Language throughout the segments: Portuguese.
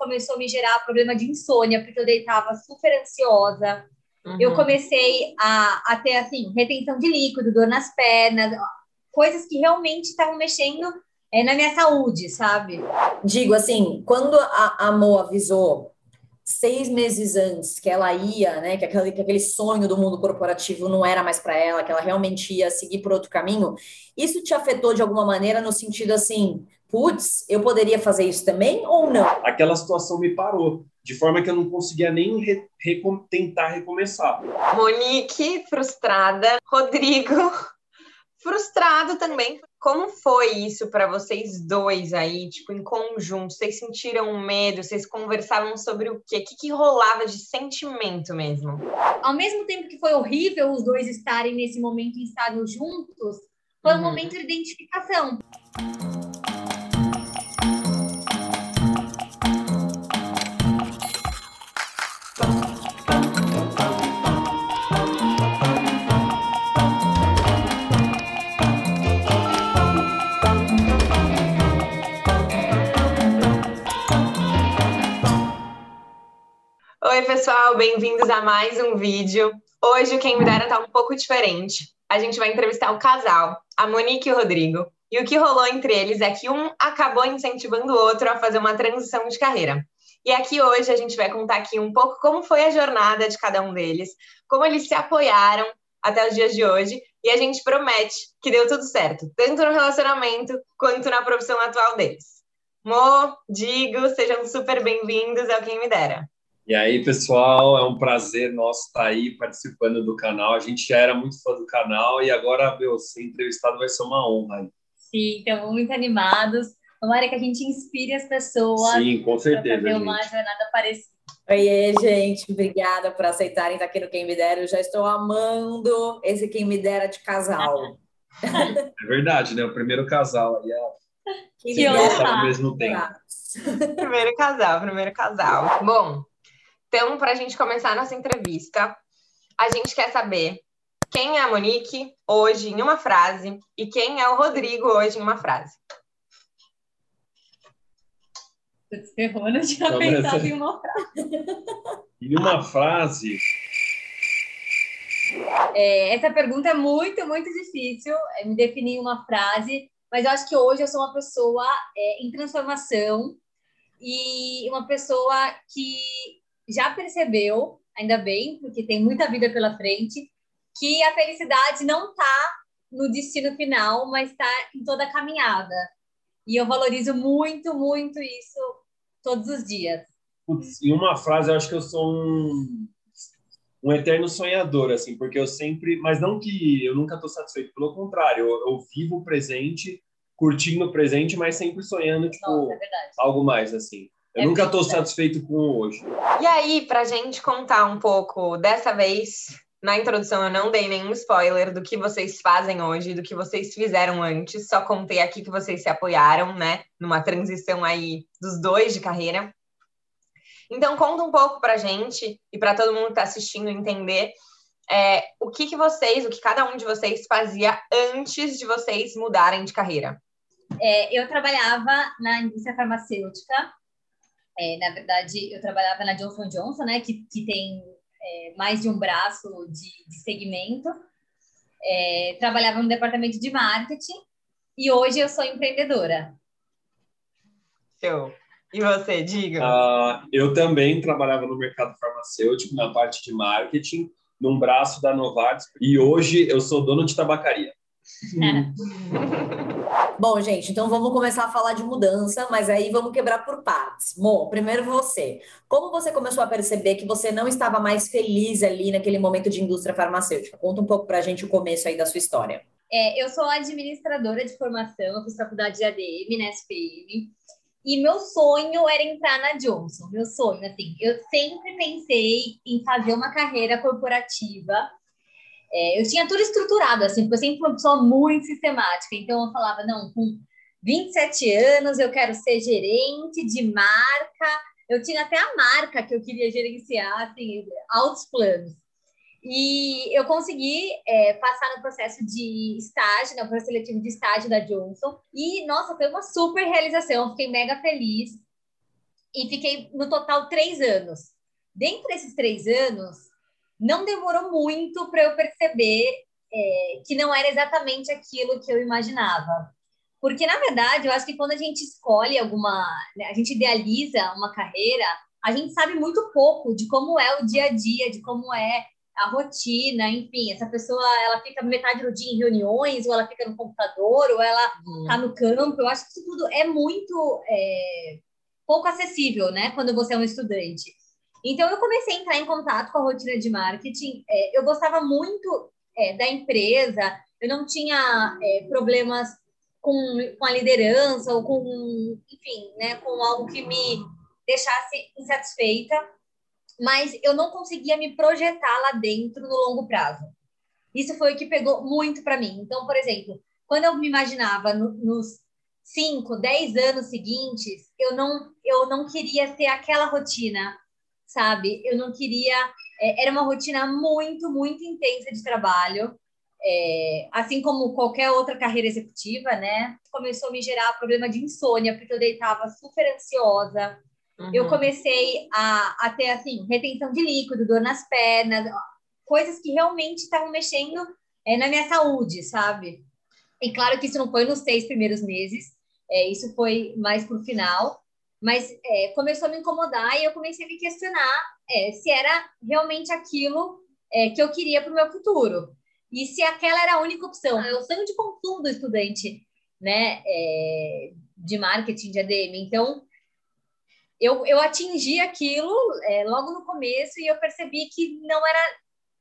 começou a me gerar problema de insônia, porque eu deitava super ansiosa. Uhum. Eu comecei a, a ter, assim, retenção de líquido, dor nas pernas, coisas que realmente estavam mexendo é, na minha saúde, sabe? Digo assim, quando a, a Mo avisou seis meses antes que ela ia, né, que aquele, que aquele sonho do mundo corporativo não era mais para ela, que ela realmente ia seguir por outro caminho, isso te afetou de alguma maneira no sentido assim, putz, eu poderia fazer isso também ou não? Aquela situação me parou, de forma que eu não conseguia nem re, tentar recomeçar. Monique frustrada, Rodrigo frustrado também. Como foi isso para vocês dois aí, tipo, em conjunto? Vocês sentiram medo? Vocês conversavam sobre o quê? O que, que rolava de sentimento mesmo? Ao mesmo tempo que foi horrível os dois estarem nesse momento instável juntos, foi uhum. um momento de identificação. Oi, pessoal, bem-vindos a mais um vídeo. Hoje o Quem Me Dera tá um pouco diferente. A gente vai entrevistar o casal, a Monique e o Rodrigo. E o que rolou entre eles é que um acabou incentivando o outro a fazer uma transição de carreira. E aqui hoje a gente vai contar aqui um pouco como foi a jornada de cada um deles, como eles se apoiaram até os dias de hoje, e a gente promete que deu tudo certo, tanto no relacionamento quanto na profissão atual deles. Mo, Digo, sejam super bem-vindos ao Quem Me Dera. E aí, pessoal, é um prazer nosso estar aí participando do canal. A gente já era muito fã do canal e agora, meu, ser entrevistado vai ser uma honra. Sim, estamos muito animados. Tomara que a gente inspire as pessoas. Sim, com certeza. Fazer uma jornada parecida. Oiê, gente, obrigada por aceitarem estar aqui no Quem Me Dera. Eu já estou amando esse Quem Me Dera de casal. É verdade, né? O primeiro casal aí é. Que, que ao mesmo tempo. primeiro casal, primeiro casal. Bom, então, para a gente começar nossa entrevista, a gente quer saber quem é a Monique hoje em uma frase e quem é o Rodrigo hoje em uma frase. Você ferrou, não tinha pensado em uma frase. Em uma frase. É, essa pergunta é muito, muito difícil é me definir em uma frase, mas eu acho que hoje eu sou uma pessoa é, em transformação e uma pessoa que já percebeu, ainda bem, porque tem muita vida pela frente, que a felicidade não está no destino final, mas está em toda a caminhada. E eu valorizo muito, muito isso todos os dias. Putz, em uma frase, eu acho que eu sou um, um eterno sonhador, assim, porque eu sempre, mas não que eu nunca estou satisfeito, pelo contrário, eu, eu, vivo o presente, curtindo o presente, mas sempre sonhando, tipo, Nossa, é algo mais, assim. Eu é nunca estou satisfeito com o hoje. E aí, para gente contar um pouco, dessa vez, na introdução eu não dei nenhum spoiler do que vocês fazem hoje, do que vocês fizeram antes, só contei aqui que vocês se apoiaram, né, numa transição aí dos dois de carreira. Então, conta um pouco para gente e para todo mundo que está assistindo entender é, o que, que vocês, o que cada um de vocês fazia antes de vocês mudarem de carreira. É, eu trabalhava na indústria farmacêutica é, na verdade, eu trabalhava na Johnson Johnson, né, que, que tem é, mais de um braço de, de segmento. É, trabalhava no departamento de marketing e hoje eu sou empreendedora. Show. E você, diga? Uh, eu também trabalhava no mercado farmacêutico, na parte de marketing, num braço da Novartis, e hoje eu sou dono de tabacaria. Bom, gente, então vamos começar a falar de mudança, mas aí vamos quebrar por partes. Mo, primeiro você. Como você começou a perceber que você não estava mais feliz ali naquele momento de indústria farmacêutica? Conta um pouco para a gente o começo aí da sua história. É, eu sou administradora de formação, fiz faculdade de ADM na SPM, e meu sonho era entrar na Johnson. Meu sonho, assim, eu sempre pensei em fazer uma carreira corporativa é, eu tinha tudo estruturado, assim, porque eu sempre fui uma pessoa muito sistemática. Então, eu falava, não, com 27 anos eu quero ser gerente de marca. Eu tinha até a marca que eu queria gerenciar, assim, altos planos. E eu consegui é, passar no processo de estágio, no processo seletivo de estágio da Johnson. E, nossa, foi uma super realização. Fiquei mega feliz. e fiquei no total três anos. Dentro desses três anos, não demorou muito para eu perceber é, que não era exatamente aquilo que eu imaginava. Porque, na verdade, eu acho que quando a gente escolhe alguma, né, a gente idealiza uma carreira, a gente sabe muito pouco de como é o dia a dia, de como é a rotina, enfim, essa pessoa ela fica metade do dia em reuniões, ou ela fica no computador, ou ela está no campo. Eu acho que isso tudo é muito é, pouco acessível, né, quando você é um estudante. Então, eu comecei a entrar em contato com a rotina de marketing. É, eu gostava muito é, da empresa, eu não tinha é, problemas com, com a liderança ou com, enfim, né, com algo que me deixasse insatisfeita, mas eu não conseguia me projetar lá dentro no longo prazo. Isso foi o que pegou muito para mim. Então, por exemplo, quando eu me imaginava no, nos 5, 10 anos seguintes, eu não, eu não queria ter aquela rotina, sabe? Eu não queria. É, era uma rotina muito, muito intensa de trabalho. É, assim como qualquer outra carreira executiva, né? Começou a me gerar problema de insônia, porque eu deitava super ansiosa. Uhum. Eu comecei a, a ter, assim, retenção de líquido, dor nas pernas, coisas que realmente estavam mexendo é, na minha saúde, sabe? E claro que isso não foi nos seis primeiros meses, é, isso foi mais pro final, mas é, começou a me incomodar e eu comecei a me questionar é, se era realmente aquilo é, que eu queria para o meu futuro e se aquela era a única opção. É o sonho de consumo do estudante, né, é, de marketing, de ADM. Então, eu, eu atingi aquilo é, logo no começo e eu percebi que não era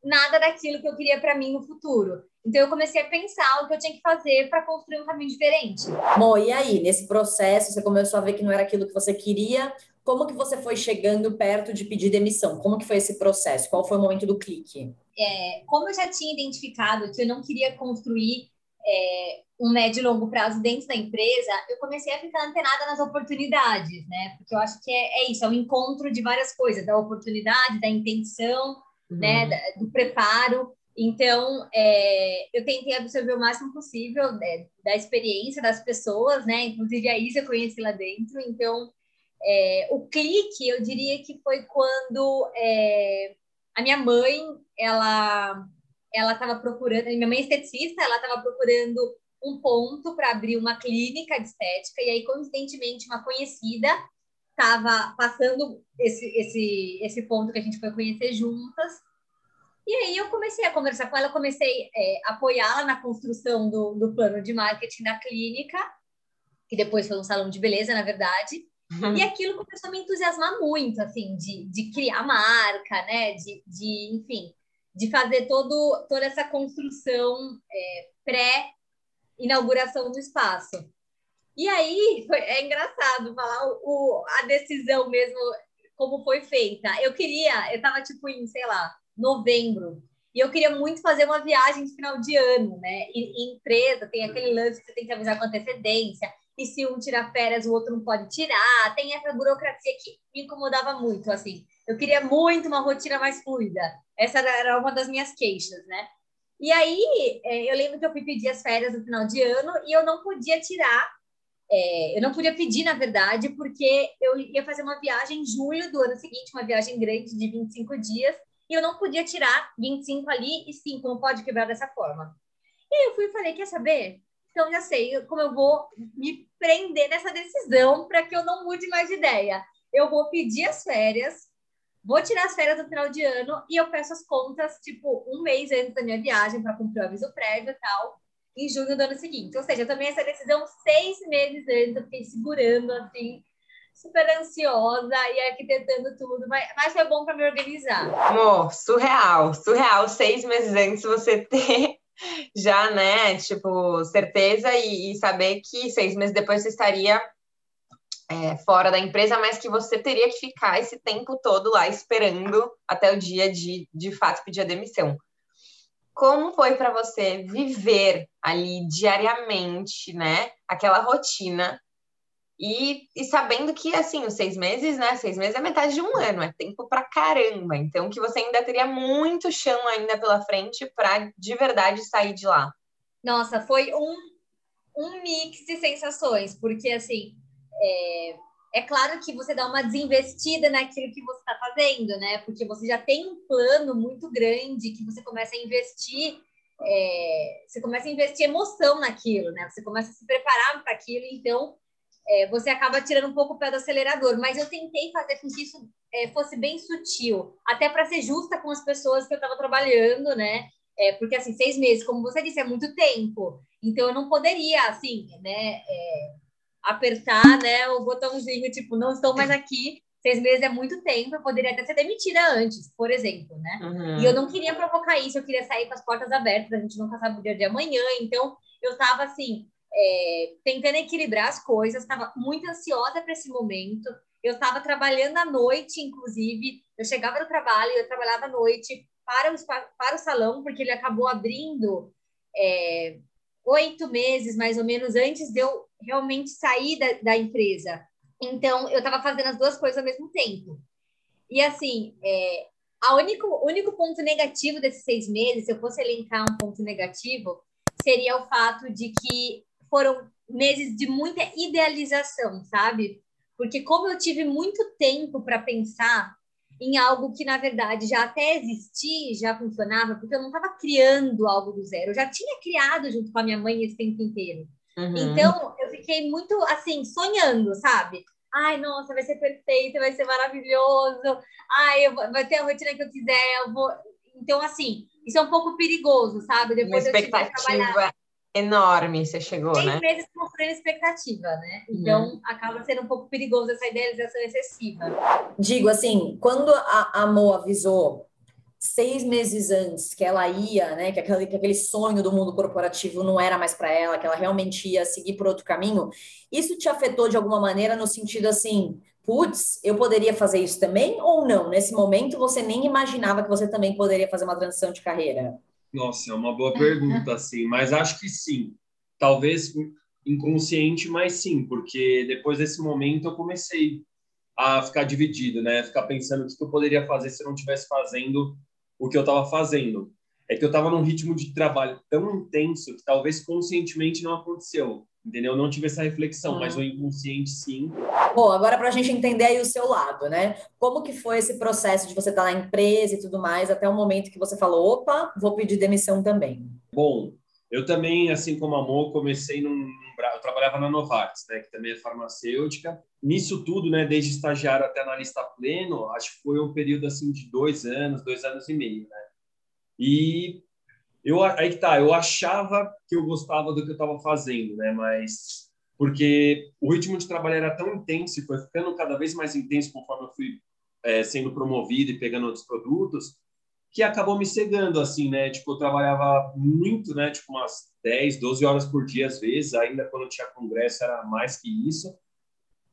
nada daquilo que eu queria para mim no futuro. Então eu comecei a pensar o que eu tinha que fazer para construir um caminho diferente. Bom, e aí, nesse processo, você começou a ver que não era aquilo que você queria. Como que você foi chegando perto de pedir demissão? Como que foi esse processo? Qual foi o momento do clique? É, como eu já tinha identificado que eu não queria construir é, um médio e longo prazo dentro da empresa, eu comecei a ficar antenada nas oportunidades, né? Porque eu acho que é, é isso, é um encontro de várias coisas, da oportunidade, da intenção? Uhum. né? do preparo. Então, é, eu tentei absorver o máximo possível né, da experiência das pessoas, né? Inclusive a Isa eu conheci lá dentro. Então, é, o clique, eu diria que foi quando é, a minha mãe, ela ela estava procurando, minha mãe é esteticista, ela estava procurando um ponto para abrir uma clínica de estética, e aí, coincidentemente, uma conhecida estava passando esse, esse, esse ponto que a gente foi conhecer juntas. E aí eu comecei a conversar com ela, comecei é, a apoiá-la na construção do, do plano de marketing da clínica, que depois foi um salão de beleza, na verdade. Uhum. E aquilo começou a me entusiasmar muito, assim, de, de criar marca, né? De, de, enfim, de fazer todo, toda essa construção é, pré-inauguração do espaço. E aí foi, é engraçado falar o, o, a decisão mesmo, como foi feita. Eu queria, eu estava tipo em, sei lá, novembro, e eu queria muito fazer uma viagem de final de ano, né? E, e empresa tem aquele lance que você tem que avisar com antecedência, e se um tira férias, o outro não pode tirar. Tem essa burocracia que me incomodava muito, assim. Eu queria muito uma rotina mais fluida. Essa era uma das minhas queixas, né? E aí, é, eu lembro que eu fui pedir as férias no final de ano e eu não podia tirar, é, eu não podia pedir, na verdade, porque eu ia fazer uma viagem em julho do ano seguinte, uma viagem grande de 25 dias, e eu não podia tirar 25 ali e 5, não pode quebrar dessa forma. E aí eu fui e falei, quer saber? Então já sei como eu vou me prender nessa decisão para que eu não mude mais de ideia. Eu vou pedir as férias, vou tirar as férias no final de ano e eu peço as contas, tipo, um mês antes da minha viagem para cumprir o aviso prévio e tal, em junho do ano seguinte. Ou seja, eu tomei essa decisão seis meses antes, eu fiquei segurando, assim, super ansiosa e arquitetando tudo, mas, mas foi bom para me organizar. Amor, surreal, surreal. Seis meses antes você ter já, né, tipo, certeza e, e, saber que seis meses depois você estaria é, fora da empresa, mas que você teria que ficar esse tempo todo lá esperando até o dia de, de fato, pedir a demissão. Como foi para você viver ali diariamente, né, aquela rotina e, e, sabendo que, assim, os seis meses, né? Seis meses é metade de um ano, é tempo pra caramba. Então, que você ainda teria muito chão ainda pela frente para de verdade sair de lá. Nossa, foi um, um mix de sensações, porque, assim, é, é claro que você dá uma desinvestida naquilo que você está fazendo, né? Porque você já tem um plano muito grande que você começa a investir, é, você começa a investir emoção naquilo, né? Você começa a se preparar para aquilo, então é, você acaba tirando um pouco o pé do acelerador. Mas eu tentei fazer com que isso é, fosse bem sutil, até para ser justa com as pessoas que eu estava trabalhando, né? É, porque assim, seis meses, como você disse, é muito tempo. Então eu não poderia, assim, né? Apertar, né, o botãozinho, tipo, não estou mais aqui. Seis meses é muito tempo, eu poderia até ser demitida antes, por exemplo, né? Uhum. E eu não queria provocar isso, eu queria sair com as portas abertas, a gente nunca sabe o dia de amanhã. Então, eu estava assim, é, tentando equilibrar as coisas, estava muito ansiosa para esse momento. Eu estava trabalhando à noite, inclusive. Eu chegava no trabalho, eu trabalhava à noite para o, para o salão, porque ele acabou abrindo é, oito meses, mais ou menos, antes de eu realmente sair da, da empresa. Então, eu estava fazendo as duas coisas ao mesmo tempo. E, assim, é, a único, único ponto negativo desses seis meses, se eu fosse elencar um ponto negativo, seria o fato de que foram meses de muita idealização, sabe? Porque como eu tive muito tempo para pensar em algo que, na verdade, já até existia, já funcionava, porque eu não estava criando algo do zero, eu já tinha criado junto com a minha mãe esse tempo inteiro. Uhum. Então, eu fiquei muito, assim, sonhando, sabe? Ai, nossa, vai ser perfeito, vai ser maravilhoso. Ai, eu, vai ter a rotina que eu quiser, eu vou... Então, assim, isso é um pouco perigoso, sabe? Depois Uma expectativa enorme você chegou, Seis né? meses construindo expectativa, né? Então, uhum. acaba sendo um pouco perigoso essa idealização excessiva. Digo assim, quando a, a Mo avisou seis meses antes que ela ia, né, que aquele, que aquele sonho do mundo corporativo não era mais para ela, que ela realmente ia seguir por outro caminho, isso te afetou de alguma maneira no sentido assim, putz, eu poderia fazer isso também ou não? Nesse momento você nem imaginava que você também poderia fazer uma transição de carreira? Nossa, é uma boa pergunta, assim, mas acho que sim. Talvez inconsciente, mas sim, porque depois desse momento eu comecei a ficar dividido, né? Ficar pensando o que eu poderia fazer se eu não estivesse fazendo o que eu estava fazendo. É que eu estava num ritmo de trabalho tão intenso que talvez conscientemente não aconteceu, entendeu? Eu não tive essa reflexão, mas o inconsciente sim. Bom, agora para a gente entender aí o seu lado, né? Como que foi esse processo de você estar tá na empresa e tudo mais, até o momento que você falou, opa, vou pedir demissão também? Bom, eu também, assim como a Mo, comecei num... Eu trabalhava na Novartis, né? Que também é farmacêutica nisso tudo, né, desde estagiário até analista pleno, acho que foi um período assim de dois anos, dois anos e meio, né? E eu aí que tá, eu achava que eu gostava do que eu estava fazendo, né? Mas porque o ritmo de trabalho era tão intenso e foi ficando cada vez mais intenso conforme eu fui é, sendo promovido e pegando outros produtos, que acabou me cegando, assim, né? Tipo, eu trabalhava muito, né? Tipo, umas 10, 12 horas por dia, às vezes, ainda quando tinha congresso era mais que isso.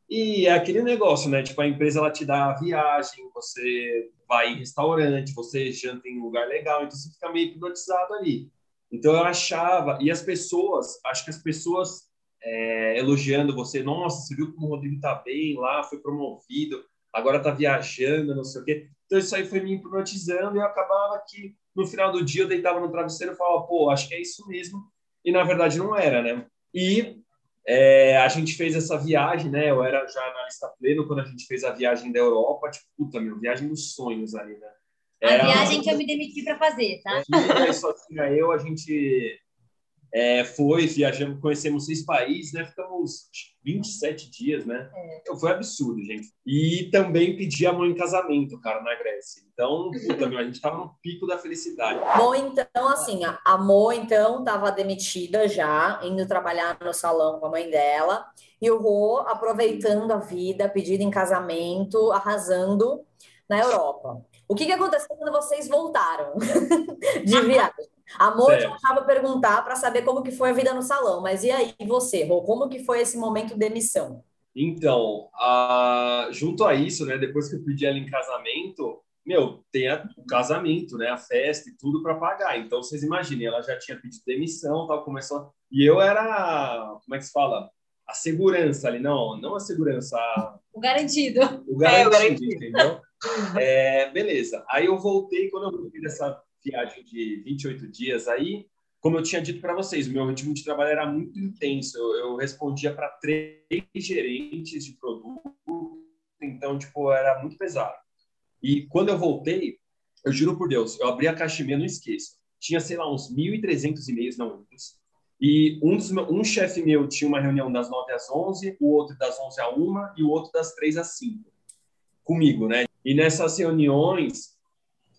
E é aquele negócio, né? Tipo, a empresa ela te dá a viagem, você vai em restaurante, você janta em um lugar legal, então você fica meio hipnotizado ali. Então eu achava, e as pessoas, acho que as pessoas é, elogiando você, nossa, você viu como o Rodrigo tá bem lá, foi promovido, agora tá viajando, não sei o quê. Então isso aí foi me hipnotizando e eu acabava que no final do dia eu deitava no travesseiro e falava, pô, acho que é isso mesmo. E na verdade não era, né? E é, a gente fez essa viagem, né? Eu era já analista pleno quando a gente fez a viagem da Europa. Tipo, puta, meu, viagem dos sonhos ali, né? Era a viagem que eu me demiti para fazer, tá? É, só tinha eu, a gente é, foi, viajamos, conhecemos seis países, né? Ficamos 27 dias, né? É. Então, foi absurdo, gente. E também pedi a mãe em casamento, cara, na Grécia. Então, puta, meu, a gente tava no pico da felicidade. Bom, então, assim, a Mo, então, tava demitida já, indo trabalhar no salão com a mãe dela. E o Rô, aproveitando a vida, pedido em casamento, arrasando na Europa. O que, que aconteceu quando vocês voltaram de viagem? A Moji estava perguntar para saber como que foi a vida no salão, mas e aí você, Rô, como que foi esse momento de emissão? Então, a... junto a isso, né, depois que eu pedi ela em casamento, meu, tem a... o casamento, né, a festa e tudo para pagar. Então, vocês imaginem, ela já tinha pedido demissão, tal, começou e eu era, como é que se fala? A segurança ali, não, não a segurança, a... o garantido. O garantido, é, o garantido. entendeu? É, beleza. Aí eu voltei, quando eu voltei dessa viagem de 28 dias aí, como eu tinha dito para vocês, meu ritmo de trabalho era muito intenso. Eu, eu respondia para três gerentes de produto, então, tipo, era muito pesado. E quando eu voltei, eu juro por Deus, eu abri a caixa e-mail, não esqueço. Tinha, sei lá, uns 1.300 e-mails na Windows. E um, um chefe meu tinha uma reunião das 9 às 11, o outro das 11 às 1 e o outro das 3 às 5. Comigo, né? E nessas reuniões,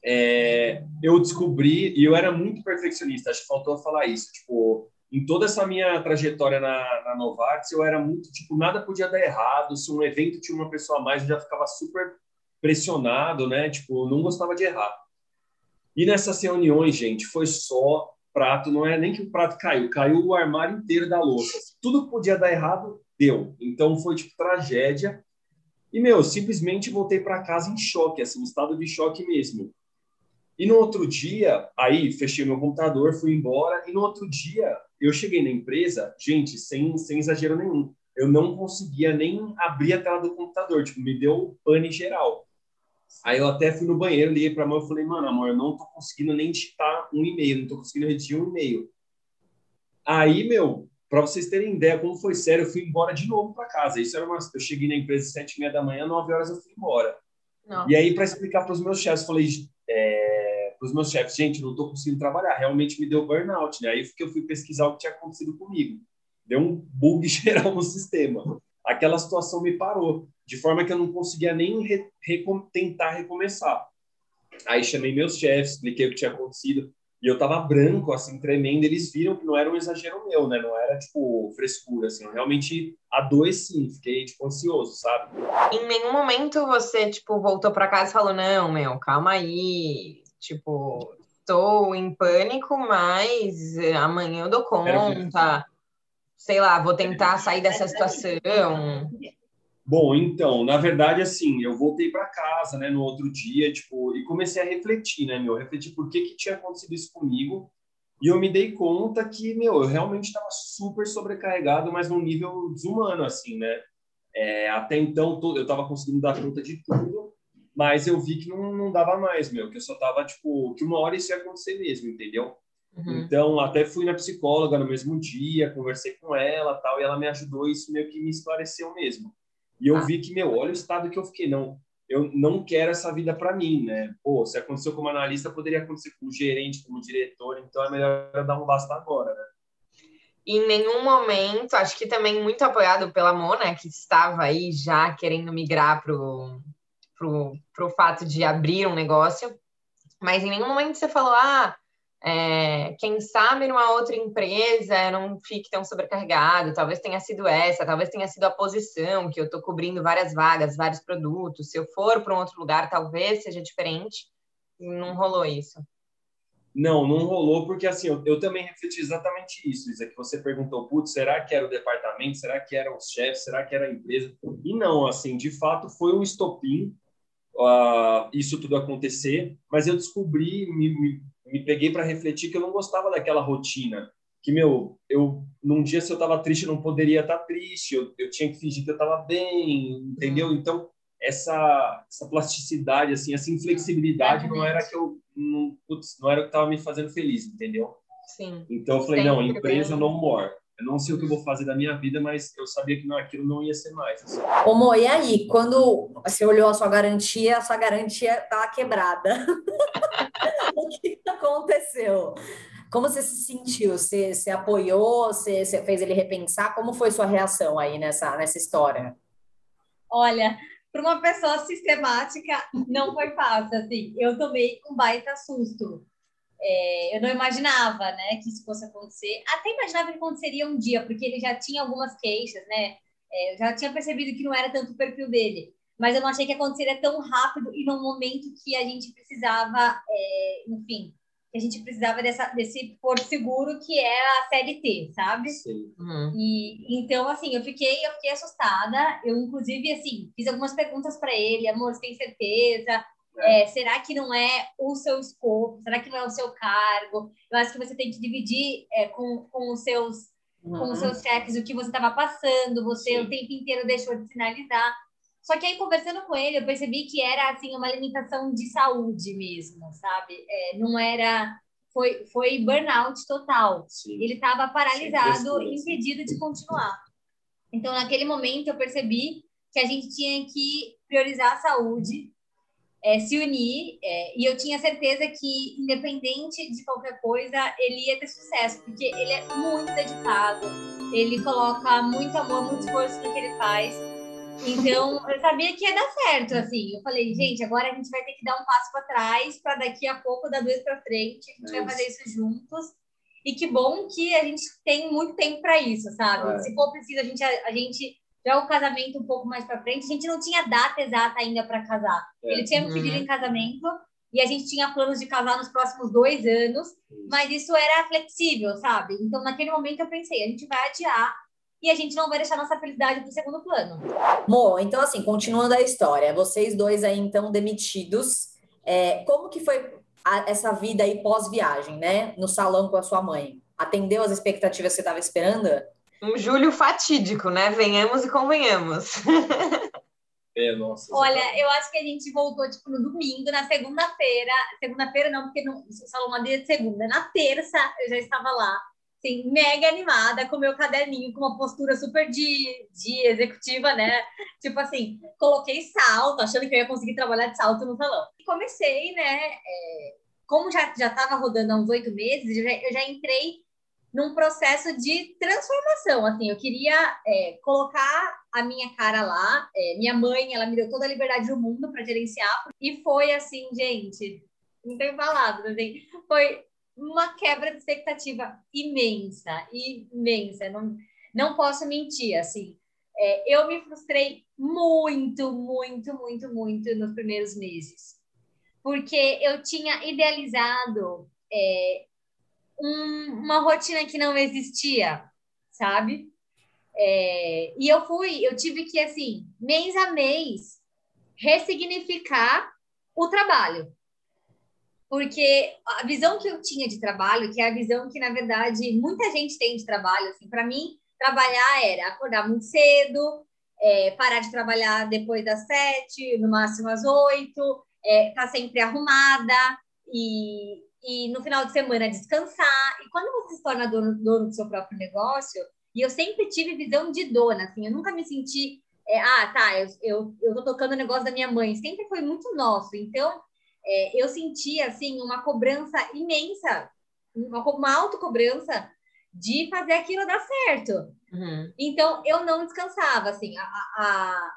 é, eu descobri, e eu era muito perfeccionista, acho que faltou falar isso, tipo, em toda essa minha trajetória na, na Novartis, eu era muito, tipo, nada podia dar errado, se um evento tinha uma pessoa a mais, eu já ficava super pressionado, né, tipo, não gostava de errar. E nessas reuniões, gente, foi só prato, não é nem que o prato caiu, caiu o armário inteiro da louça. Tudo podia dar errado, deu. Então foi, tipo, tragédia. E, meu, simplesmente voltei para casa em choque, assim, estado de choque mesmo. E no outro dia, aí fechei meu computador, fui embora. E no outro dia, eu cheguei na empresa, gente, sem, sem exagero nenhum. Eu não conseguia nem abrir a tela do computador, tipo, me deu pane geral. Aí eu até fui no banheiro, liguei para a mãe e falei, mano, amor, eu não tô conseguindo nem digitar um e-mail, não tô conseguindo redigir um e-mail. Aí, meu, para vocês terem ideia como foi sério, eu fui embora de novo para casa. Isso era uma... Eu cheguei na empresa às sete e meia da manhã, nove horas eu fui embora. Não. E aí, para explicar para os meus chefes, falei, é, os meus chefes, gente, não estou conseguindo trabalhar, realmente me deu burnout, né? Aí que eu fui pesquisar o que tinha acontecido comigo. Deu um bug geral no sistema. Aquela situação me parou, de forma que eu não conseguia nem re, tentar recomeçar. Aí chamei meus chefes, expliquei o que tinha acontecido, e eu tava branco, assim, tremendo. Eles viram que não era um exagero meu, né? Não era, tipo, frescura, assim. Eu realmente adoeci, fiquei, tipo, ansioso, sabe? Em nenhum momento você, tipo, voltou para casa e falou: não, meu, calma aí, Tipo, estou em pânico, mas amanhã eu dou conta. Sei lá, vou tentar sair dessa situação. Bom, então, na verdade, assim, eu voltei para casa, né, no outro dia, tipo, e comecei a refletir, né, meu, refletir por que que tinha acontecido isso comigo, e eu me dei conta que, meu, eu realmente estava super sobrecarregado, mas num nível desumano, assim, né, é, até então eu estava conseguindo dar conta de tudo, mas eu vi que não, não dava mais, meu, que eu só tava, tipo, que uma hora isso ia acontecer mesmo, entendeu? Uhum. Então, até fui na psicóloga no mesmo dia, conversei com ela tal, e ela me ajudou, isso meio que me esclareceu mesmo. E eu ah. vi que, meu, olha o estado que eu fiquei, não, eu não quero essa vida para mim, né? Pô, se aconteceu como analista, poderia acontecer como gerente, como diretor, então é melhor eu dar um basta agora, né? em nenhum momento, acho que também muito apoiado pela Mona, que estava aí já querendo migrar pro para o fato de abrir um negócio, mas em nenhum momento você falou, ah, é, quem sabe numa outra empresa não fique tão sobrecarregado, talvez tenha sido essa, talvez tenha sido a posição que eu estou cobrindo várias vagas, vários produtos, se eu for para um outro lugar, talvez seja diferente. Não rolou isso. Não, não rolou, porque assim, eu, eu também refleti exatamente isso, Isa, que você perguntou, putz, será que era o departamento, será que eram os chefes, será que era a empresa? E não, assim, de fato foi um estopim, uh, isso tudo acontecer, mas eu descobri, me, me, me peguei para refletir que eu não gostava daquela rotina. Que, meu, eu, num dia, se eu estava triste, eu não poderia estar tá triste, eu, eu tinha que fingir que eu estava bem, entendeu? Então, essa, essa plasticidade, assim, essa inflexibilidade não era que eu, não, putz, não era o que estava me fazendo feliz, entendeu? Sim. Então, eu falei, Sempre não, empresa no more. Eu não sei o que eu vou fazer da minha vida, mas eu sabia que não, aquilo não ia ser mais. Assim. Ô, Mo, e aí, quando você olhou a sua garantia, a sua garantia estava quebrada. o que aconteceu? Como você se sentiu? Você, você apoiou? Você, você fez ele repensar? Como foi sua reação aí nessa, nessa história? Olha, para uma pessoa sistemática, não foi fácil. Assim, eu tomei um baita susto é, eu não imaginava, né, que isso fosse acontecer. Até imaginava que aconteceria um dia, porque ele já tinha algumas queixas, né? É, eu já tinha percebido que não era tanto o perfil dele, mas eu não achei que aconteceria tão rápido e num momento que a gente precisava, é, enfim, que a gente precisava dessa, desse porto seguro que é a CLT, sabe? Sim. Uhum. E então assim, eu fiquei, eu fiquei assustada. Eu inclusive assim fiz algumas perguntas para ele, amor, você tem certeza? É, será que não é o seu escopo? Será que não é o seu cargo? Eu acho que você tem que dividir é, com, com os seus uhum. com os seus chefes o que você estava passando. Você Sim. o tempo inteiro deixou de sinalizar. Só que aí, conversando com ele, eu percebi que era assim uma limitação de saúde mesmo, sabe? É, não era foi, foi burnout total. Sim. Ele estava paralisado, sim. impedido de continuar. Então, naquele momento, eu percebi que a gente tinha que priorizar a saúde, é, se unir, é, e eu tinha certeza que, independente de qualquer coisa, ele ia ter sucesso, porque ele é muito dedicado, ele coloca muito amor, muito esforço no que ele faz. Então, eu sabia que ia dar certo, assim. Eu falei, gente, agora a gente vai ter que dar um passo para trás para daqui a pouco dar dois para frente. A gente É vai fazer isso juntos. E que bom que a gente tem muito tempo para isso, sabe? É. Se for preciso, a gente, a, gente já o casamento um pouco mais para frente. A gente não tinha data exata ainda para casar. É. Ele tinha me pedido Uhum. em casamento e a gente tinha planos de casar nos próximos dois anos, mas isso era flexível, sabe? Então, naquele momento, eu pensei, a gente vai adiar e a gente não vai deixar nossa felicidade para o segundo plano. Mo, então assim, continuando a história, vocês dois aí então demitidos, é, como que foi a- essa vida aí pós-viagem, né? No salão com a sua mãe? Atendeu as expectativas que você estava esperando? Um julho fatídico, né? Venhamos e convenhamos. É, nossa. Olha, eu acho que a gente voltou, tipo, no domingo, na segunda-feira. Segunda-feira não, porque não, o salão Madeira é de segunda. Na terça, eu já estava lá, assim, mega animada, com meu caderninho, com uma postura super de, de executiva, né? Tipo assim, coloquei salto, achando que eu ia conseguir trabalhar de salto no salão. E comecei, né? é, como já já estava rodando há uns oito meses, eu já, eu já entrei num processo de transformação. Assim, eu queria é, colocar a minha cara lá. É, minha mãe, ela me deu toda a liberdade do mundo para gerenciar. E foi assim, gente, não tem palavras, assim, foi uma quebra de expectativa imensa, imensa. Não, não posso mentir, assim. É, eu me frustrei muito, muito, muito, muito nos primeiros meses. Porque eu tinha idealizado é, um- uma rotina que não existia, sabe? É, e eu fui, eu tive que, assim, mês a mês, ressignificar o trabalho. Porque a visão que eu tinha de trabalho, que é a visão que, na verdade, muita gente tem de trabalho, assim, para mim, trabalhar era acordar muito cedo, é, parar de trabalhar depois das sete, no máximo às oito, é, tá sempre arrumada e, e no final de semana descansar. E quando você se torna dono, dono do seu próprio negócio, e eu sempre tive visão de dona, assim, eu nunca me senti, é, ah, tá, eu, eu, eu tô tocando o negócio da minha mãe, sempre foi muito nosso. Então, é, eu sentia, assim, uma cobrança imensa, uma, uma autocobrança de fazer aquilo dar certo. Uhum. Então, eu não descansava, assim, a, a,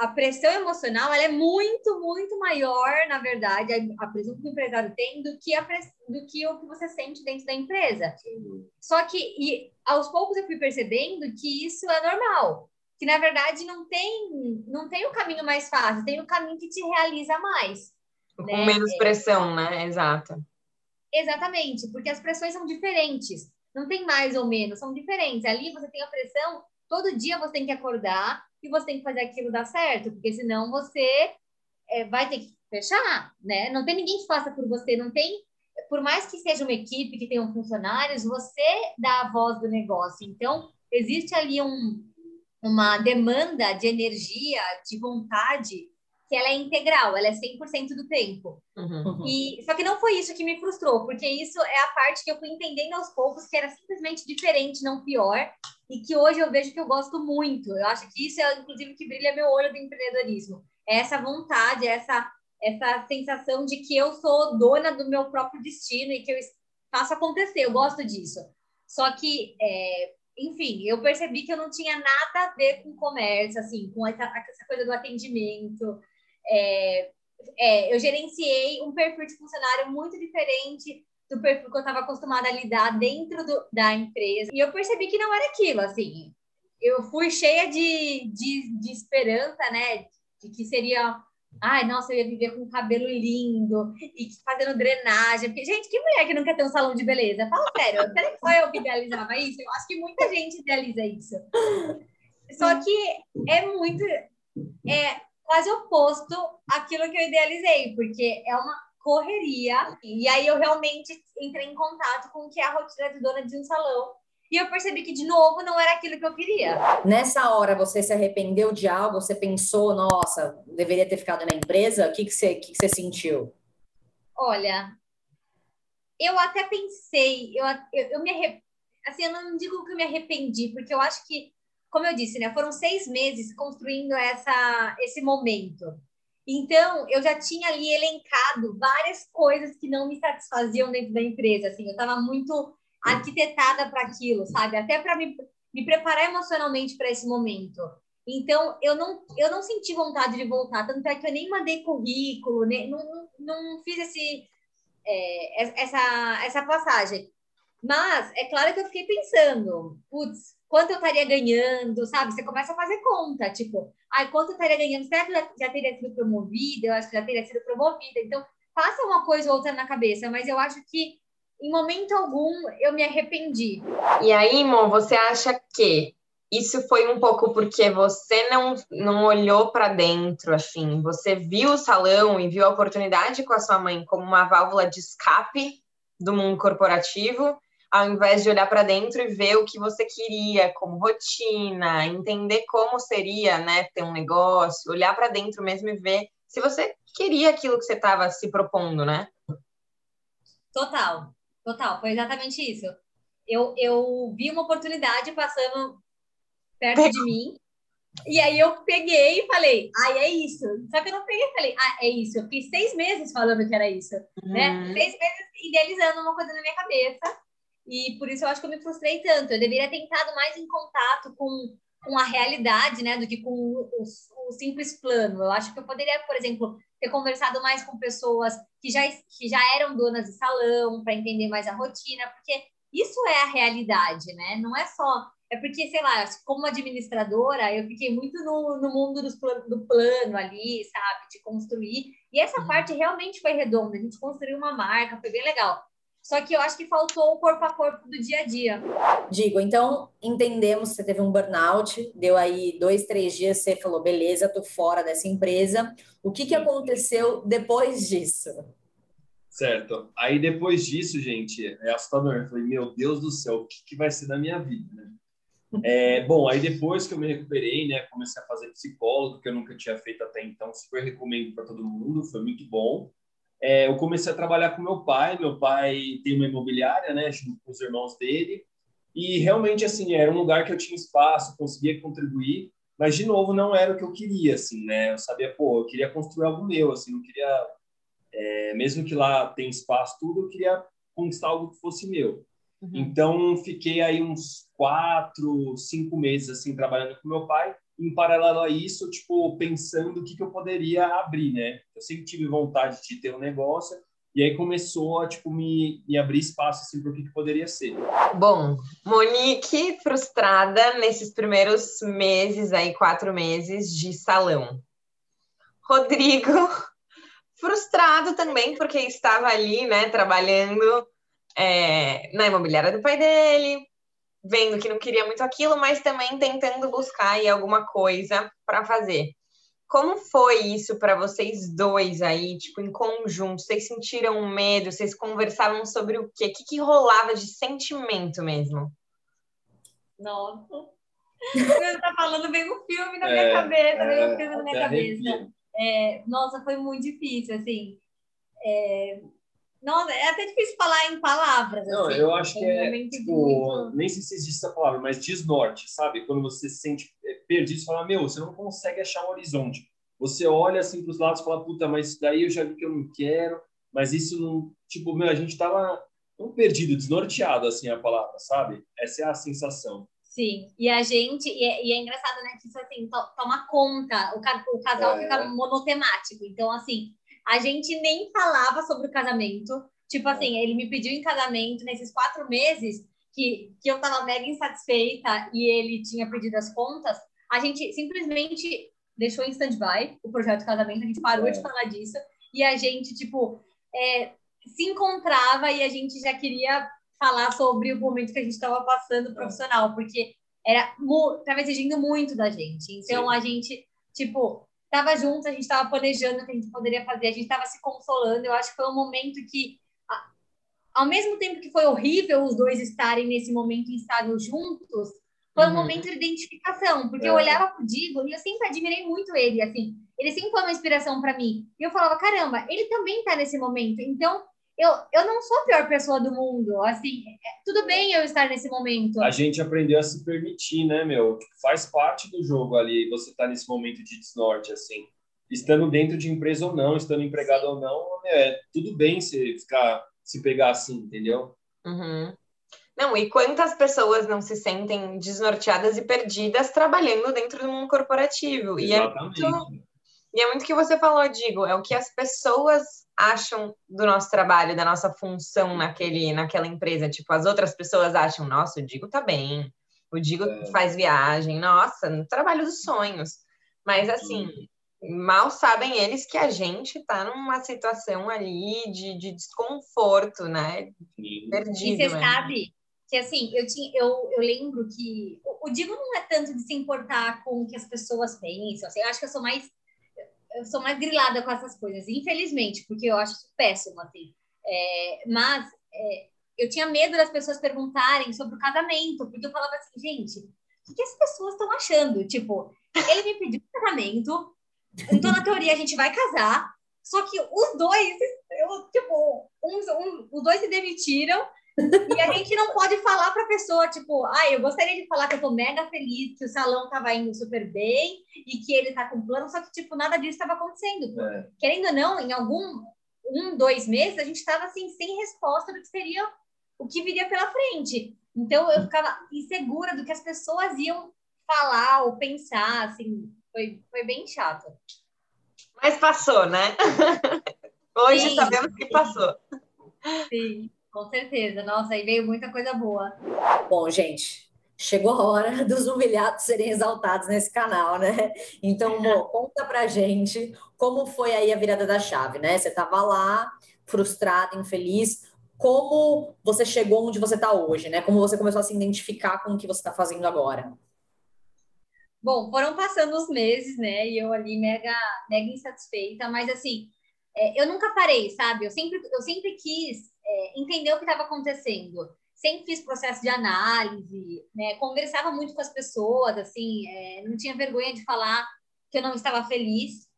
a pressão emocional, ela é muito, muito maior, na verdade, a, a pressão que o empresário tem do que, a do que o que você sente dentro da empresa. Só que, e, aos poucos eu fui percebendo que isso é normal, que, na verdade, não tem, não tem o caminho mais fácil, tem o caminho que te realiza mais. Com Né? menos pressão, né? Exato. Exatamente, porque as pressões são diferentes. Não tem mais ou menos, são diferentes. Ali você tem a pressão, todo dia você tem que acordar e você tem que fazer aquilo dar certo, porque senão você é, vai ter que fechar, né? Não tem ninguém que faça por você, não tem. Por mais que seja uma equipe que tenham funcionários, você dá a voz do negócio. Então, existe ali um, uma demanda de energia, de vontade, que ela é integral, ela é 100% do tempo. Uhum. E, só que não foi isso que me frustrou, porque isso é a parte que eu fui entendendo aos poucos que era simplesmente diferente, não pior, e que hoje eu vejo que eu gosto muito. Eu acho que isso é, inclusive, que brilha meu olho do empreendedorismo. É essa vontade, essa, essa sensação de que eu sou dona do meu próprio destino e que eu faço acontecer. Eu gosto disso. Só que, é, enfim, eu percebi que eu não tinha nada a ver com comércio, assim, com essa, essa coisa do atendimento. É, é, eu gerenciei um perfil de funcionário muito diferente do perfil que eu estava acostumada a lidar dentro do, da empresa. E eu percebi que não era aquilo, assim. Eu fui cheia de, de, de esperança, né? De que seria. Ai, nossa, eu ia viver com cabelo lindo e fazendo drenagem. Porque, gente, que mulher que não quer ter um salão de beleza? Fala sério, será que só eu que idealizava isso? Eu acho que muita gente idealiza isso. Só que é muito. É, quase oposto àquilo que eu idealizei, porque é uma correria. E aí eu realmente entrei em contato com o que é a rotina de dona de um salão. E eu percebi que, de novo, não era aquilo que eu queria. Nessa hora, você se arrependeu de algo? Você pensou, nossa, deveria ter ficado na empresa? O que, que, você, que, que você sentiu? Olha, eu até pensei, eu, eu, eu me assim, eu não digo que eu me arrependi, porque eu acho que, como eu disse, né, foram seis meses construindo essa, esse momento. Então, eu já tinha ali elencado várias coisas que não me satisfaziam dentro da empresa, assim, eu estava muito arquitetada para aquilo, sabe? Até para me, me preparar emocionalmente para esse momento. Então, eu não, eu não senti vontade de voltar, tanto é que eu nem mandei currículo, nem, não, não, fiz esse, é, essa, essa passagem. Mas é claro que eu fiquei pensando, putz, quanto eu estaria ganhando, sabe? Você começa a fazer conta, tipo, ai, quanto eu estaria ganhando? Será que já, teria sido promovida? Eu acho que já teria sido promovida. Então, passa uma coisa ou outra na cabeça, mas eu acho que em momento algum eu me arrependi. E aí, Mo, você acha que isso foi um pouco porque você não, não olhou para dentro, assim, você viu o salão e viu a oportunidade com a sua mãe como uma válvula de escape do mundo corporativo, ao invés de olhar para dentro e ver o que você queria como rotina, entender como seria, né, ter um negócio, olhar para dentro mesmo e ver se você queria aquilo que você estava se propondo, né? Total, total, foi exatamente isso. Eu, eu vi uma oportunidade passando perto de mim. E aí eu peguei e falei, ai, é isso. Só que eu não peguei e falei, ah, é isso. Eu fiquei seis meses falando que era isso, né? uhum. né? Seis meses idealizando uma coisa na minha cabeça. E por isso eu acho que eu me frustrei tanto. Eu deveria ter entrado mais em contato com, com a realidade, né? Do que com o, o simples plano. Eu acho que eu poderia, por exemplo, ter conversado mais com pessoas que já, que já eram donas de salão, para entender mais a rotina, porque isso é a realidade, né? Não é só é porque, sei lá, como administradora, eu fiquei muito no, no mundo dos do plano ali, sabe? De construir. E essa uhum. parte realmente foi redonda. A gente construiu uma marca, foi bem legal. Só que eu acho que faltou o corpo a corpo do dia a dia. Digo, então entendemos que você teve um burnout, deu aí dois, três dias, você falou, beleza, tô fora dessa empresa. O que, que aconteceu depois disso? Certo. Aí depois disso, gente, é assustador. Eu falei, meu Deus do céu, o que, que vai ser da minha vida, né? É, bom, aí depois que eu me recuperei, né, comecei a fazer psicólogo, que eu nunca tinha feito até então, super recomendo para todo mundo, foi muito bom. É, eu comecei a trabalhar com meu pai, meu pai tem uma imobiliária, né, junto com os irmãos dele, e realmente, assim, era um lugar que eu tinha espaço, conseguia contribuir, mas, de novo, não era o que eu queria, assim, né, eu sabia, pô, eu queria construir algo meu, assim, não queria, é, mesmo que lá tem espaço, tudo, eu queria conquistar algo que fosse meu. Uhum. Então, fiquei aí uns quatro, cinco meses, assim, trabalhando com meu pai. Em paralelo a isso, tipo, pensando o que, que eu poderia abrir, né? Eu sempre tive vontade de ter um negócio. E aí começou a, tipo, me, me abrir espaço, assim, para o que, que poderia ser. Bom, Monique frustrada nesses primeiros meses aí, quatro meses de salão. Rodrigo frustrado também, porque estava ali, né, trabalhando é, na imobiliária do pai dele, vendo que não queria muito aquilo, mas também tentando buscar aí alguma coisa para fazer. Como foi isso para vocês dois aí, tipo, em conjunto? Vocês sentiram medo? Vocês conversavam sobre o quê? O que, que rolava de sentimento mesmo? Nossa. Você tá falando, vem um filme na minha é, cabeça, vem um é, filme na minha cabeça. É, nossa, foi muito difícil, assim. É, não, é até difícil falar em palavras. Não, assim, eu acho que é, tipo, muito... nem sei se existe essa palavra, mas desnorte, sabe? Quando você se sente é, perdido, você fala, meu, você não consegue achar um horizonte. Você olha assim para os lados e fala, puta, mas isso daí eu já vi que eu não quero, mas isso não. Tipo, meu, a gente tava tão perdido, desnorteado, assim, a palavra, sabe? Essa é a sensação. Sim, e a gente, e é, e é engraçado, né, que isso assim, to, toma conta, o, o casal é. fica monotemático. Então, assim, a gente nem falava sobre o casamento. Tipo assim, ele me pediu em casamento nesses quatro meses que, que eu tava mega insatisfeita e ele tinha pedido as contas. A gente simplesmente deixou em stand-by o projeto de casamento, a gente parou é. de falar disso e a gente, tipo, é, se encontrava e a gente já queria falar sobre o momento que a gente estava passando profissional, porque era estava exigindo muito da gente. Então Sim. a gente, tipo, estava juntos, a gente estava planejando o que a gente poderia fazer, a gente estava se consolando. Eu acho que foi um momento que, ao mesmo tempo que foi horrível os dois estarem nesse momento instável juntos, foi um uhum. momento de identificação, porque é. eu olhava pro Digo e eu sempre admirei muito ele, assim, ele sempre foi uma inspiração para mim. E eu falava, caramba, ele também está nesse momento, então eu, eu não sou a pior pessoa do mundo. Assim, é, tudo bem eu estar nesse momento. A gente aprendeu a se permitir, né, meu? Faz parte do jogo ali, você tá nesse momento de desnorte, assim. Estando dentro de empresa ou não, estando empregado Sim. ou não, é tudo bem você ficar, se pegar assim, entendeu? Uhum. Não, e quantas pessoas não se sentem desnorteadas e perdidas trabalhando dentro do mundo corporativo? Exatamente. E é muito, e é muito que você falou, Digo, é o que as pessoas acham do nosso trabalho, da nossa função naquele, naquela empresa. Tipo, as outras pessoas acham, nossa, o Digo tá bem, o Digo é. faz viagem, nossa, no trabalho dos sonhos. Mas assim, mal sabem eles que a gente tá numa situação ali de, de desconforto, né? Perdido. E você sabe que assim, eu, tinha, eu, eu lembro que o, o Digo não é tanto de se importar com o que as pessoas pensam. Assim, eu acho que eu sou mais eu sou mais grilada com essas coisas, infelizmente, porque eu acho péssimo, assim. É, mas é, eu tinha medo das pessoas perguntarem sobre o casamento, porque eu falava assim, gente, o que as pessoas estão achando? Tipo, ele me pediu um casamento, então na teoria a gente vai casar, só que os dois, eu, tipo, uns, um, os dois se demitiram e a gente não pode falar para a pessoa, tipo, ah, eu gostaria de falar que eu tô mega feliz, que o salão tava indo super bem e que ele tá com plano, só que, tipo, nada disso estava acontecendo. É. Querendo ou não, em algum um, dois meses, a gente estava assim, sem resposta do que seria o que viria pela frente. Então, eu ficava insegura do que as pessoas iam falar ou pensar, assim, foi, foi bem chato. Mas passou, né? Hoje sim, sabemos que passou. Sim. Com certeza. Nossa, aí veio muita coisa boa. Bom, gente, chegou a hora dos humilhados serem exaltados nesse canal, né? Então, Mo, conta pra gente como foi aí a virada da chave, né? Você tava lá, frustrada, infeliz. Como você chegou onde você está hoje, né? Como você começou a se identificar com o que você está fazendo agora? Bom, foram passando os meses, né? E eu ali mega, mega insatisfeita, mas assim, é, eu nunca parei, sabe? Eu sempre, eu sempre quis é, entender o que estava acontecendo. Sempre fiz processo de análise, né? Conversava muito com as pessoas, assim, é, não tinha vergonha de falar que eu não estava feliz.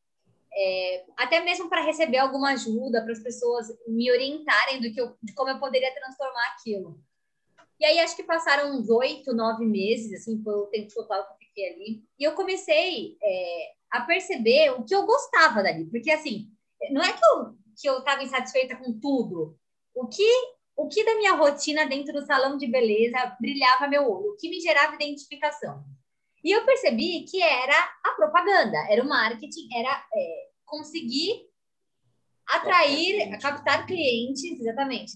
É, até mesmo para receber alguma ajuda, para as pessoas me orientarem do que eu, de como eu poderia transformar aquilo. E aí acho que passaram uns oito, nove meses, assim, foi o tempo total que eu fiquei ali. E eu comecei é, a perceber o que eu gostava dali, porque assim, não é que eu que eu estava insatisfeita com tudo, o que o que da minha rotina dentro do salão de beleza brilhava meu olho, o que me gerava identificação. E eu percebi que era a propaganda, era o marketing, era é, conseguir atrair, captar clientes, exatamente,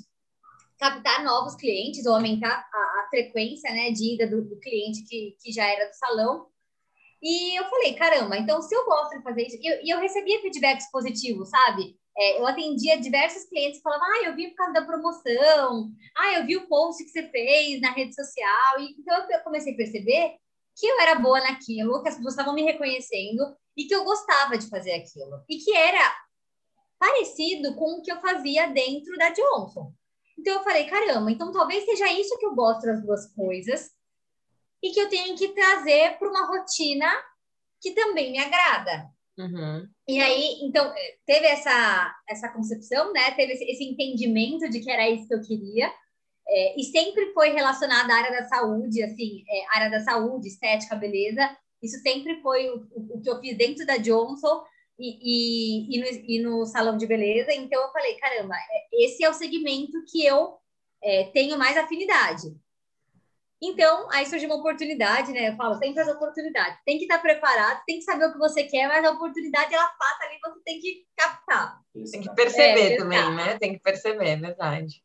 captar novos clientes ou aumentar a, a frequência né, de ida do, do, cliente que, que já era do salão. E eu falei, caramba, então se eu gosto de fazer isso, e eu, eu recebia feedbacks positivos, sabe? É, eu atendia diversos clientes que falavam, ah, eu vi por causa da promoção, ah, eu vi o post que você fez na rede social. E, então eu comecei a perceber que eu era boa naquilo, que as pessoas estavam me reconhecendo e que eu gostava de fazer aquilo. E que era parecido com o que eu fazia dentro da Johnson. Então eu falei, caramba, então talvez seja isso que eu gosto das duas coisas e que eu tenho que trazer para uma rotina que também me agrada. Uhum. E aí, então, teve essa, essa concepção, né? Teve esse, esse entendimento de que era isso que eu queria. É, e sempre foi relacionado à área da saúde, assim, é, área da saúde, estética, beleza. Isso sempre foi o, o, o que eu fiz dentro da Johnson e, e, e, no, e, no, salão de beleza. Então, eu falei, caramba, é, esse é o segmento que eu é, tenho mais afinidade. Então, aí surgiu uma oportunidade, né? Eu falo, sempre as oportunidades. Tem que estar preparado, tem que saber o que você quer, mas a oportunidade, ela passa ali, você tem que captar. Tem que perceber é, também, né? Tem que perceber, é verdade.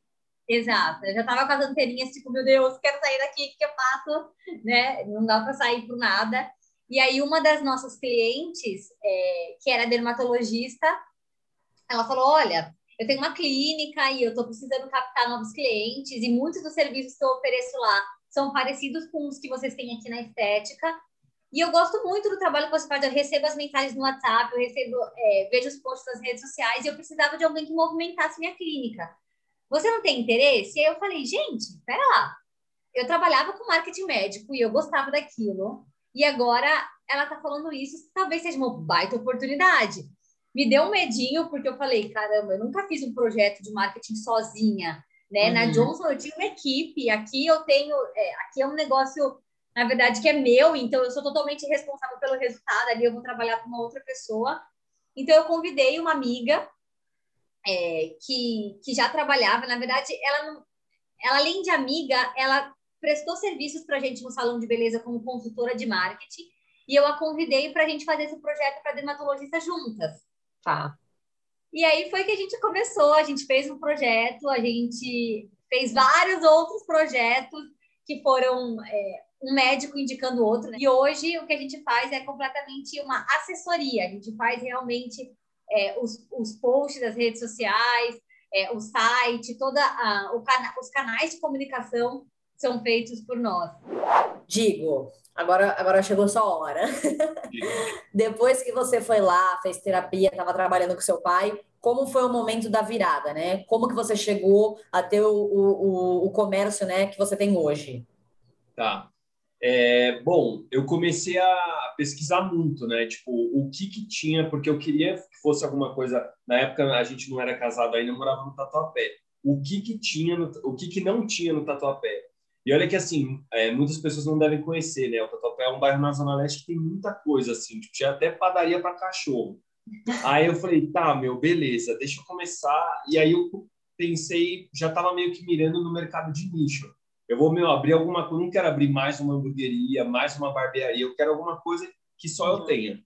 Exato. Eu já estava com as anterinhas, tipo, meu Deus, quero sair daqui, o que eu faço? Né? Não dá para sair por nada. E aí, uma das nossas clientes, é, que era dermatologista, ela falou, olha, eu tenho uma clínica e eu estou precisando captar novos clientes e muitos dos serviços que eu ofereço lá são parecidos com os que vocês têm aqui na estética. E eu gosto muito do trabalho que você faz. Eu recebo as mensagens no WhatsApp, eu recebo, é, vejo os posts nas redes sociais e eu precisava de alguém que movimentasse minha clínica. Você não tem interesse? E aí eu falei, gente, pera lá. Eu trabalhava com marketing médico e eu gostava daquilo. E agora ela tá falando isso, talvez seja uma baita oportunidade. me deu um medinho, porque eu falei, caramba, eu nunca fiz um projeto de marketing sozinha, né? Uhum. Na Johnson eu tinha uma equipe, aqui eu tenho, é, aqui é um negócio, na verdade, que é meu, então eu sou totalmente responsável pelo resultado, ali eu vou trabalhar com uma outra pessoa. Então eu convidei uma amiga é, que, que já trabalhava, na verdade, ela, não, ela além de amiga, ela prestou serviços para a gente no salão de beleza como consultora de marketing, e eu a convidei para a gente fazer esse projeto para dermatologista juntas. Tá. E aí foi que a gente começou, a gente fez um projeto, a gente fez vários outros projetos que foram é, um médico indicando outro. Né? E hoje o que a gente faz é completamente uma assessoria. A gente faz realmente é, os, os posts das redes sociais, é, o site, toda a, cana os canais de comunicação são feitos por nós. Digo, agora, agora chegou sua hora. Depois que você foi lá, fez terapia, estava trabalhando com seu pai, como foi o momento da virada, né? Como que você chegou a ter o, o, o comércio né, que você tem hoje? Tá. É, bom, eu comecei a pesquisar muito, né? Tipo, o que que tinha, porque eu queria que fosse alguma coisa. Na época a gente não era casado ainda, morava no Tatuapé. O que que tinha, no, o que que não tinha no Tatuapé? E olha que assim, é, muitas pessoas não devem conhecer, né? O Tatuapé é um bairro na Zona Leste que tem muita coisa, assim, tipo, tinha até padaria para cachorro. Aí eu falei, tá, meu, beleza, deixa eu começar. E aí eu pensei, já estava meio que mirando no mercado de nicho. Eu vou, meu, abrir alguma coisa, não quero abrir mais uma hamburgueria, mais uma barbearia, eu quero alguma coisa que só eu tenha.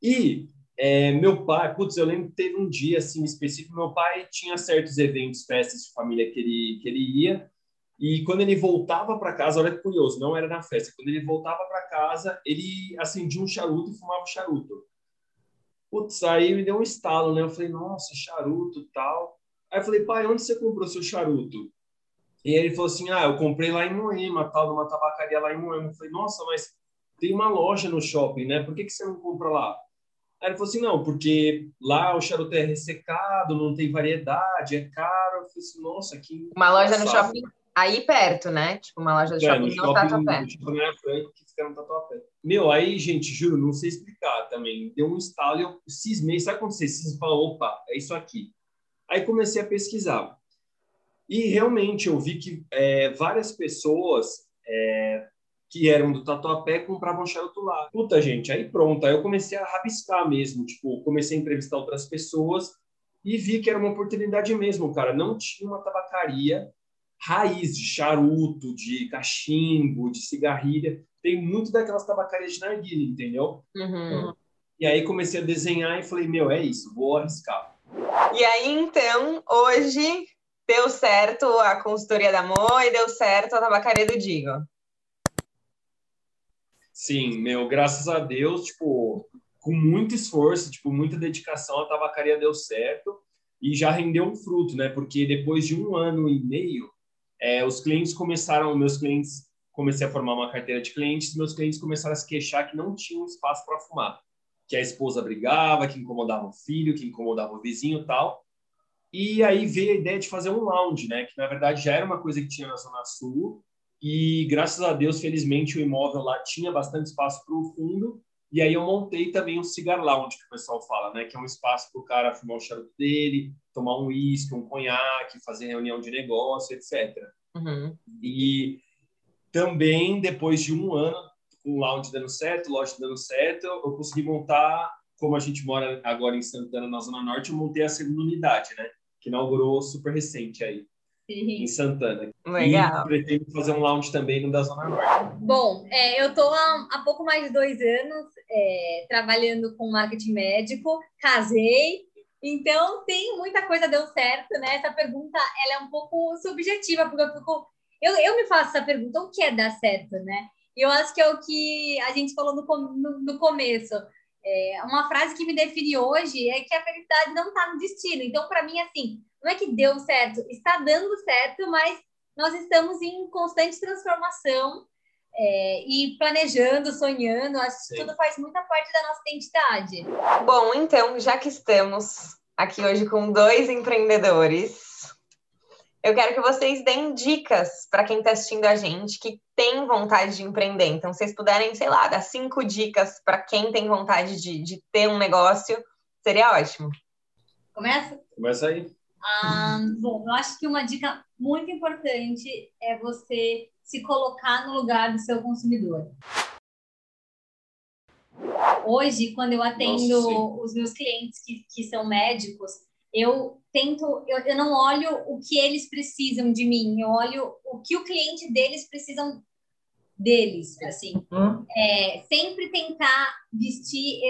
E é, meu pai, putz, eu lembro que teve um dia assim específico, meu pai tinha certos eventos, festas de família que ele, que ele ia, e quando ele voltava para casa, olha que curioso, não era na festa, quando ele voltava para casa, ele acendia um charuto e fumava um charuto. Putz, aí me deu um estalo, né? Eu falei, nossa, charuto tal. Aí eu falei, pai, onde você comprou seu charuto? E ele falou assim, ah, eu comprei lá em Moema, tal, numa tabacaria lá em Moema. Eu falei, nossa, mas tem uma loja no shopping, né? Por que, que você não compra lá? Aí ele falou assim, não, porque lá o charuto é ressecado, não tem variedade, é caro. Eu falei assim, nossa, que... Uma loja no shopping aí perto, né? Tipo, uma loja de é, shopping Tatuapé. Shopping na que fica no Tatuapé. Meu, aí, gente, juro, não sei explicar também. Deu um estalo e eu cismei. Sabe quando você cisma opa, é isso aqui. Aí comecei a pesquisar. E realmente eu vi que é, várias pessoas é, que eram do Tatuapé compravam charuto lá. Puta, gente, aí pronto. Aí eu comecei a rabiscar mesmo. Tipo, comecei a entrevistar outras pessoas e vi que era uma oportunidade mesmo, cara. Não tinha uma tabacaria raiz de charuto, de cachimbo, de cigarrilha. Tem muito daquelas tabacarias de narguilha, entendeu? Uhum. E aí comecei a desenhar e falei, meu, é isso, vou arriscar. E aí, então, hoje deu certo a consultoria da Mo e deu certo a tabacaria do Digo. Sim, meu, graças a Deus, tipo, com muito esforço, tipo, muita dedicação, a tabacaria deu certo e já rendeu um fruto, né? Porque depois de um ano e meio, é, os clientes começaram, meus clientes, comecei a formar uma carteira de clientes, meus clientes começaram a se queixar que não tinham espaço para fumar, que a esposa brigava, que incomodava o filho, que incomodava o vizinho tal. E aí veio a ideia de fazer um lounge, né? Que na verdade já era uma coisa que tinha na Zona Sul. E graças a Deus, felizmente, o imóvel lá tinha bastante espaço para o fundo. E aí eu montei também um cigar lounge, que o pessoal fala, né? Que é um espaço para o cara fumar o charuto dele, tomar um uísque, um conhaque, fazer reunião de negócio, etc. Uhum. E também, depois de um ano, com o lounge dando certo, loja dando certo, eu consegui montar, como a gente mora agora em Santana, na Zona Norte, eu montei a segunda unidade, né? Que inaugurou super recente aí. Sim. em Santana. Legal. E pretendo fazer um lounge também no da Zona Norte. Bom, é, eu estou há, há, pouco mais de dois anos é, trabalhando com marketing médico, casei, então tem muita coisa deu certo, né? Essa pergunta ela é um pouco subjetiva, porque eu, fico, eu, eu me faço essa pergunta, o que é dar certo, né? E eu acho que é o que a gente falou no, no, no começo. É, uma frase que me define hoje é que a felicidade não está no destino. Então, para mim, assim, não é que deu certo, está dando certo, mas nós estamos em constante transformação é, e planejando, sonhando. Acho Sim. que tudo faz muita parte da nossa identidade. Bom, então, já que estamos aqui hoje com dois empreendedores, eu quero que vocês deem dicas para quem está assistindo a gente que tem vontade de empreender. Então, vocês puderem, sei lá, dar cinco dicas para quem tem vontade de, de ter um negócio seria ótimo. Começa? Começa aí. Ah, bom, eu acho que uma dica muito importante é você se colocar no lugar do seu consumidor. Hoje, quando eu atendo Nossa, os meus clientes que, que são médicos, eu tento, eu, eu não olho o que eles precisam de mim, eu olho o que o cliente deles precisam deles, assim. Hum? É, sempre tentar vestir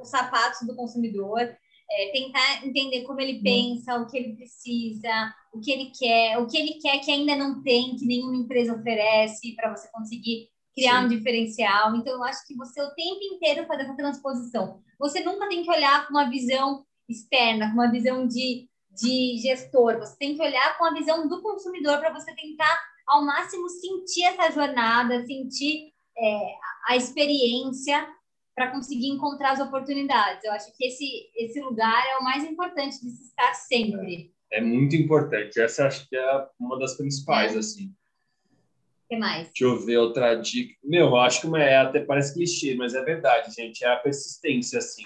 os sapatos do consumidor, é, tentar entender como ele pensa, o que ele precisa, o que ele quer, o que ele quer que ainda não tem, que nenhuma empresa oferece, para você conseguir criar Sim. um diferencial. Então, eu acho que você o tempo inteiro faz essa transposição. Você nunca tem que olhar com uma visão externa, com uma visão de, de gestor. Você tem que olhar com a visão do consumidor para você tentar ao máximo sentir essa jornada, sentir é, a experiência para conseguir encontrar as oportunidades. Eu acho que esse, esse lugar é o mais importante de se estar sempre. É muito importante. Essa acho que é uma das principais, É. assim. O que mais? Deixa eu ver outra dica. Meu, eu acho que uma é até parece clichê, mas é verdade, gente. É a persistência, assim.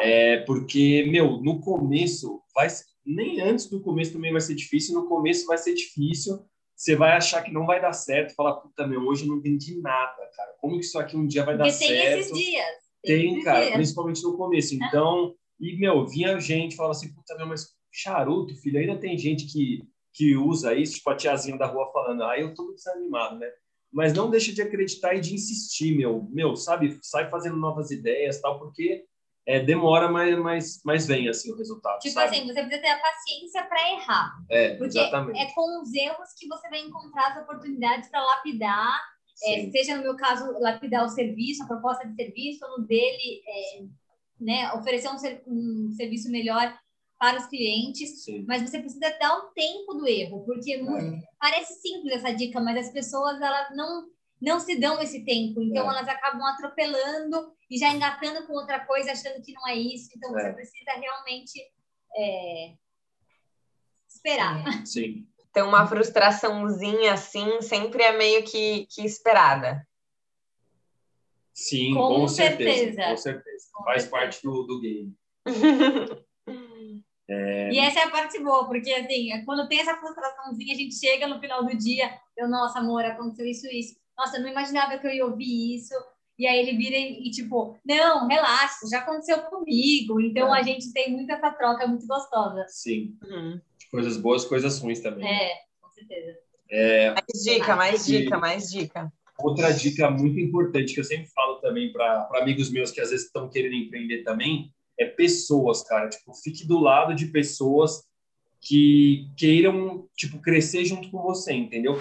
É porque, meu, no começo vai nem antes do começo também vai ser difícil, no começo vai ser difícil. Você vai achar que não vai dar certo, fala, puta, meu, hoje eu não entendi nada, cara. Como que isso aqui um dia vai Porque dar tem certo? esses dias. Tem, esses cara, dias. principalmente no começo. Então, e, meu, vinha gente falava assim, puta, meu, mas charuto, filho, ainda tem gente que, que usa isso, tipo a tiazinha da rua falando, ah, eu tô desanimado, né? Mas não deixa de acreditar e de insistir, meu, meu, sabe? Sai fazendo novas ideias, tal, porque é, demora, mas, mas, mas vem, assim, o resultado, Tipo sabe? assim, você precisa ter a paciência para errar. é, Porque exatamente. é com os erros que você vai encontrar as oportunidades para lapidar É, seja no meu caso, lapidar o serviço, a proposta de serviço, ou no dele, é, né, oferecer um, ser- um serviço melhor para os clientes, Sim. mas você precisa dar um tempo do erro, porque mu- parece simples essa dica, mas as pessoas elas não não se dão esse tempo, então É. elas acabam atropelando e já engatando com outra coisa, achando que não é isso, então É. você precisa realmente é, esperar. Sim. Então, uma frustraçãozinha assim sempre é meio que, que esperada. Sim, Com com, certeza. certeza. Com certeza. Com Faz certeza. parte do, do game. E essa é a parte boa, porque assim, é quando tem essa frustraçãozinha, a gente chega no final do dia, eu, nossa, amor, aconteceu isso, isso. Nossa, eu não imaginava que eu ia ouvir isso. E aí ele vira e, e, tipo, não, relaxa, já aconteceu comigo. Então É. a gente tem muito essa troca muito gostosa. Sim. Uhum. Coisas boas, coisas ruins também. É, com certeza. É, Mais dica, mais dica, mais dica. Outra dica muito importante que eu sempre falo também para amigos meus que às vezes estão querendo empreender também é pessoas, cara. Tipo, fique do lado de pessoas que queiram, tipo, crescer junto com você, entendeu?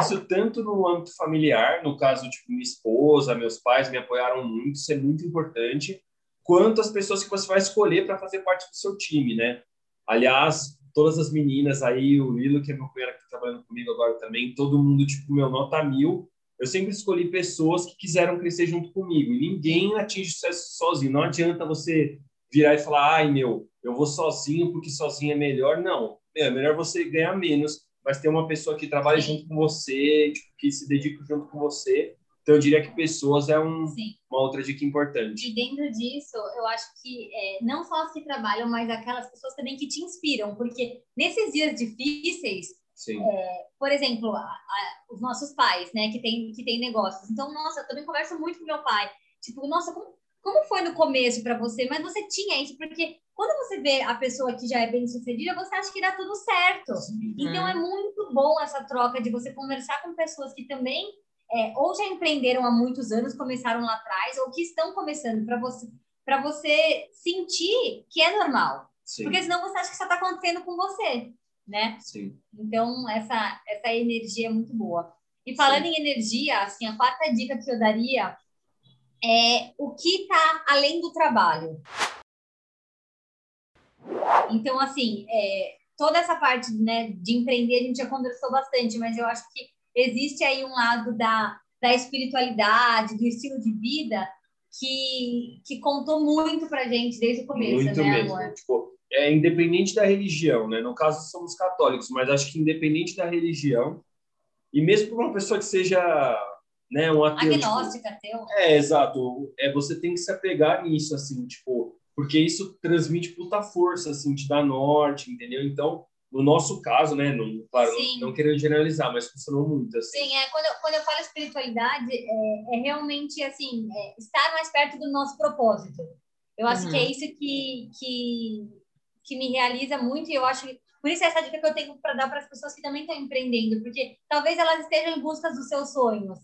Isso tanto no âmbito familiar, no caso, tipo, minha esposa, meus pais me apoiaram muito, isso é muito importante, quanto as pessoas que você vai escolher para fazer parte do seu time, né? Aliás, todas as meninas aí, o Lilo, que é meu cunhado que está trabalhando comigo agora também, todo mundo, tipo, meu, nota mil. Eu sempre escolhi pessoas que quiseram crescer junto comigo. E ninguém atinge sucesso sozinho. Não adianta você virar e falar, ai, meu, eu vou sozinho porque sozinho é melhor. Não. É melhor você ganhar menos, mas ter uma pessoa que trabalhe Sim. junto com você, tipo, que se dedique junto com você. Então, eu diria que pessoas é um, Sim. uma outra dica importante. E dentro disso, eu acho que é, não só as que trabalham, mas aquelas pessoas também que te inspiram, porque nesses dias difíceis, Sim. por exemplo, a- a- os nossos pais, né, que tem, que tem negócios. Então, nossa, eu também converso muito com meu pai. Tipo, nossa, como, como foi no começo para você? Mas você tinha isso, porque quando você vê a pessoa que já é bem sucedida, você acha que dá tudo certo. Então, é muito bom essa troca de você conversar com pessoas que também é, ou já empreenderam há muitos anos, começaram lá atrás, ou que estão começando, para você, para você sentir que é normal. Sim. Porque senão você acha que só está acontecendo com você, né? Sim. Então, essa, essa energia é muito boa. E falando em energia, assim, a quarta dica que eu daria é o que está além do trabalho. Então, assim, é, toda essa parte né, de empreender a gente já conversou bastante, mas eu acho que existe aí um lado da, da espiritualidade, do estilo de vida que, que contou muito pra gente desde o começo, Muito né, mesmo. amor? Tipo, é independente da religião, né? No caso, somos católicos, mas acho que independente da religião, e mesmo para uma pessoa que seja né, um ateu. Agnóstica, tipo, ateu. É, exato. É, você tem que se apegar nisso, assim, tipo, porque isso transmite puta força, assim, te dá norte, entendeu? Então, no nosso caso, né, não, claro, Sim. não, não querendo generalizar, mas funcionou muito, assim. Sim, é, quando, eu, quando eu falo espiritualidade, é, é realmente, assim, é, estar mais perto do nosso propósito. Eu acho Uhum. que é isso que, que, que me realiza muito e eu acho que por isso essa dica que eu tenho para dar para as pessoas que também estão empreendendo, porque talvez elas estejam em busca dos seus sonhos.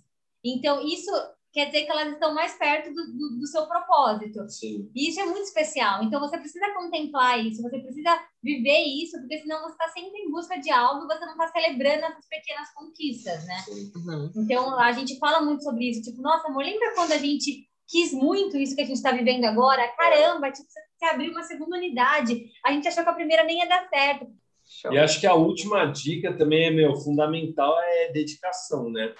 Então, isso quer dizer que elas estão mais perto do, do, do seu propósito. Sim. E isso é muito especial. Então, você precisa contemplar isso, você precisa viver isso, porque senão você está sempre em busca de algo e você não está celebrando essas pequenas conquistas, né? sim. Uhum. Então, a gente fala muito sobre isso. Tipo, nossa, amor, lembra quando a gente quis muito isso que a gente está vivendo agora? Caramba, tipo, você abriu uma segunda unidade. A gente achou que a primeira nem ia dar certo. Show. E acho que a última dica também é, meu, fundamental é dedicação, né?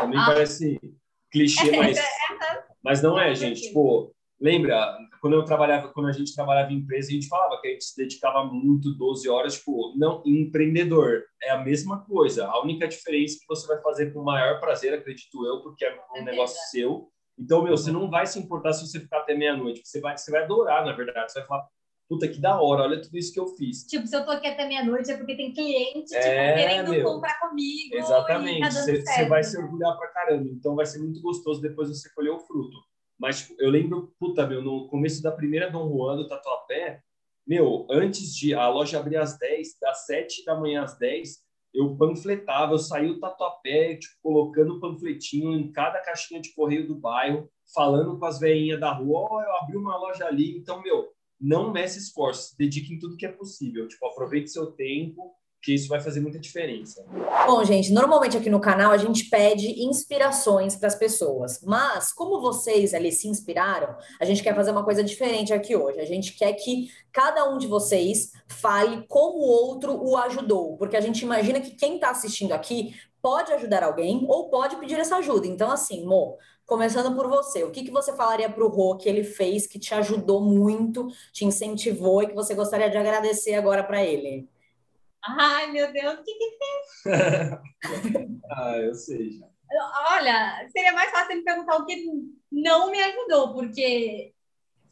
Também Ah. parece clichê, mas, mas não é, gente. Tipo, lembra, quando eu trabalhava, quando a gente trabalhava em empresa, a gente falava que a gente se dedicava muito, 12 horas, tipo, não, empreendedor, é a mesma coisa. A única diferença é que você vai fazer com o maior prazer, acredito eu, porque é um certeza. negócio seu. Então, meu, você não vai se importar se você ficar até meia-noite, você vai, você vai adorar, na verdade. Você vai falar, puta, que da hora, olha tudo isso que eu fiz. Tipo, se eu tô aqui até meia-noite é porque tem cliente, tipo, É, querendo meu. comprar comigo. Exatamente. tá dando Você você vai se né? orgulhar pra caramba. Então vai ser muito gostoso depois você colher o fruto. Mas tipo, eu lembro, puta, meu, no começo da primeira Dom Juan do Tatuapé, meu, antes de a loja abrir às 10, das 7 da manhã às 10, eu panfletava, eu saí o Tatuapé, tipo, colocando panfletinho em cada caixinha de correio do bairro, falando com as veinhas da rua, ó, eu abri uma loja ali. Então, meu, não messe esforços, dedique em tudo que é possível. Tipo, aproveite seu tempo, que isso vai fazer muita diferença. Bom, gente, normalmente aqui no canal a gente pede inspirações para as pessoas, mas como vocês ali se inspiraram, a gente quer fazer uma coisa diferente aqui hoje. A gente quer que cada um de vocês fale como o outro o ajudou, porque a gente imagina que quem está assistindo aqui pode ajudar alguém ou pode pedir essa ajuda. Então, assim, Mo, começando por você, o que, que você falaria para o Rô que ele fez que te ajudou muito, te incentivou e que você gostaria de agradecer agora para ele? Ai, meu Deus, o que que ah, eu sei já. Olha, seria mais fácil me perguntar o que não me ajudou, porque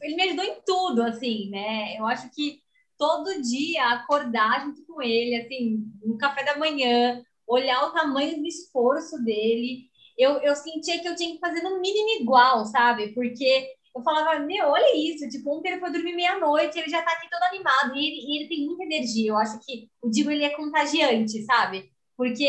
ele me ajudou em tudo, assim, né? Eu acho que todo dia acordar junto com ele, assim, no café da manhã, olhar o tamanho do esforço dele, eu, eu sentia que eu tinha que fazer no mínimo igual, sabe? Porque eu falava, meu, olha isso, tipo, ontem ele foi dormir meia-noite, ele já tá aqui todo animado, e ele, e ele tem muita energia. Eu acho que o Digo, ele é contagiante, sabe? Porque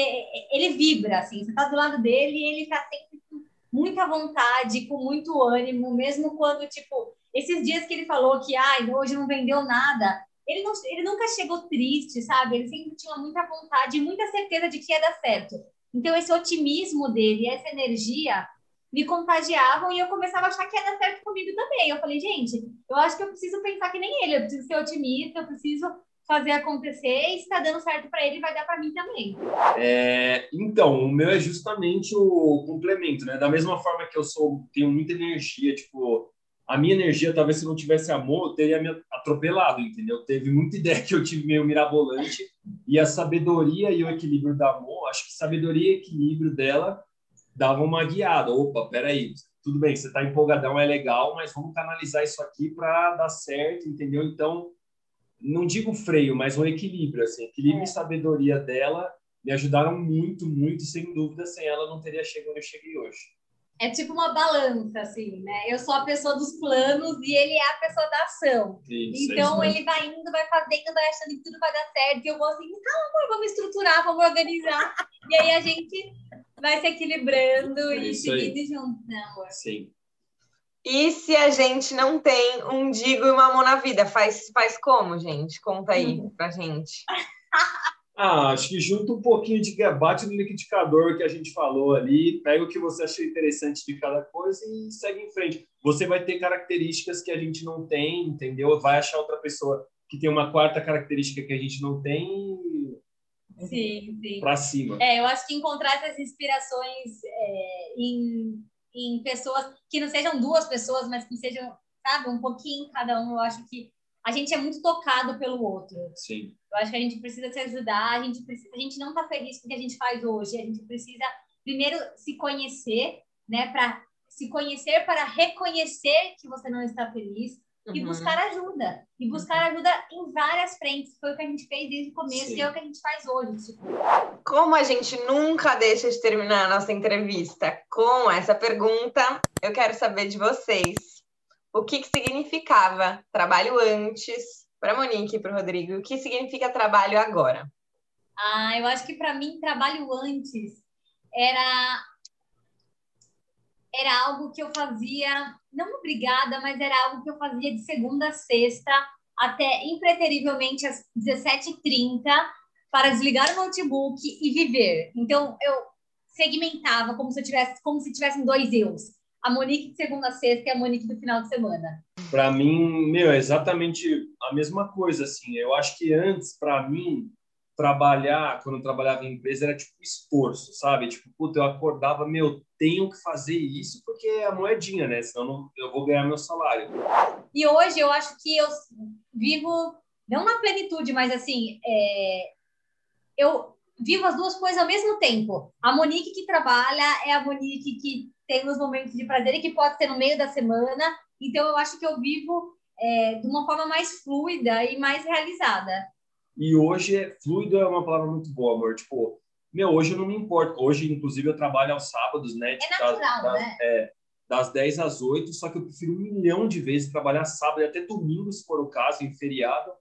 ele vibra, assim, você tá do lado dele e ele tá sempre com muita vontade, com muito ânimo, mesmo quando, tipo, esses dias que ele falou que, ai, hoje não vendeu nada, ele, não, ele nunca chegou triste, sabe? Ele sempre tinha muita vontade e muita certeza de que ia dar certo. Então, esse otimismo dele, essa energia, me contagiavam e eu começava a achar que ia dar certo comigo também. Eu falei, gente, eu acho que eu preciso pensar que nem ele, eu preciso ser otimista, eu preciso fazer acontecer e se está dando certo para ele, vai dar para mim também. É, então, o meu é justamente o complemento, né? Da mesma forma que eu sou, tenho muita energia, tipo, a minha energia, talvez se não tivesse amor, eu teria me atropelado, entendeu? Teve muita ideia que eu tive meio mirabolante e a sabedoria e o equilíbrio da amor, acho que sabedoria e equilíbrio dela dava uma guiada. Opa, peraí, tudo bem, você tá empolgadão, é legal, mas vamos canalizar isso aqui para dar certo, entendeu? Então, não digo freio, mas um equilíbrio, assim, equilíbrio É. e sabedoria dela me ajudaram muito, muito, sem dúvida, sem ela não teria chegado onde eu cheguei hoje. É tipo uma balança, assim, né? Eu sou a pessoa dos planos e ele é a pessoa da ação. Isso, é então mesmo. ele vai indo, vai fazendo, vai achando que tudo vai dar certo. E eu vou assim, calma, amor, vamos estruturar, vamos organizar. e aí a gente vai se equilibrando É e seguindo junto, né, amor? Sim. E se a gente não tem um digo e uma mão na vida, faz, faz como, gente? Conta aí pra gente. Ah, acho que junta um pouquinho de bate no liquidificador que a gente falou ali, pega o que você achou interessante de cada coisa e segue em frente. Você vai ter características que a gente não tem, entendeu? Vai achar outra pessoa que tem uma quarta característica que a gente não tem Sim, sim. para cima. É, eu acho que encontrar essas inspirações é, em, em pessoas que não sejam duas pessoas, mas que sejam, sabe, um pouquinho cada um, eu acho que a gente é muito tocado pelo outro. Sim. Eu acho que a gente precisa se ajudar, a gente precisa, a gente não tá feliz com o que a gente faz hoje, a gente precisa primeiro se conhecer, né, para se conhecer para reconhecer que você não está feliz e Uhum. buscar ajuda. E buscar ajuda em várias frentes. Foi o que a gente fez desde o começo Sim. e é o que a gente faz hoje. Tipo, Como a gente nunca deixa de terminar a nossa entrevista com essa pergunta, eu quero saber de vocês. O que, que significava trabalho antes para Monique e para o Rodrigo? O que significa trabalho agora? Ah, eu acho que para mim trabalho antes era era algo que eu fazia, não obrigada, mas era algo que eu fazia de segunda a sexta até impreterivelmente às 17h30 para desligar o notebook e viver. Então eu segmentava como se eu tivesse, como se tivessem dois eus. A Monique de segunda a sexta e a Monique do final de semana. Para mim, meu, é exatamente a mesma coisa, assim. Eu acho que antes, para mim, trabalhar, quando eu trabalhava em empresa, era tipo esforço, sabe? Tipo, puta, eu acordava, meu, tenho que fazer isso porque é a moedinha, né? Senão eu não- eu vou ganhar meu salário. E hoje eu acho que eu vivo, não na plenitude, mas assim, é, eu vivo as duas coisas ao mesmo tempo. A Monique que trabalha é a Monique que tem os momentos de prazer e que pode ser no meio da semana. Então eu acho que eu vivo é, de uma forma mais fluida e mais realizada. E hoje, é- fluido é uma palavra muito boa, amor. Tipo, meu, hoje eu não me importo. Hoje, inclusive, eu trabalho aos sábados, né? É Tipo, natural, das, né? é, das 10 às 8, só que eu prefiro um milhão de vezes trabalhar sábado e até domingo, se for o caso, em feriado,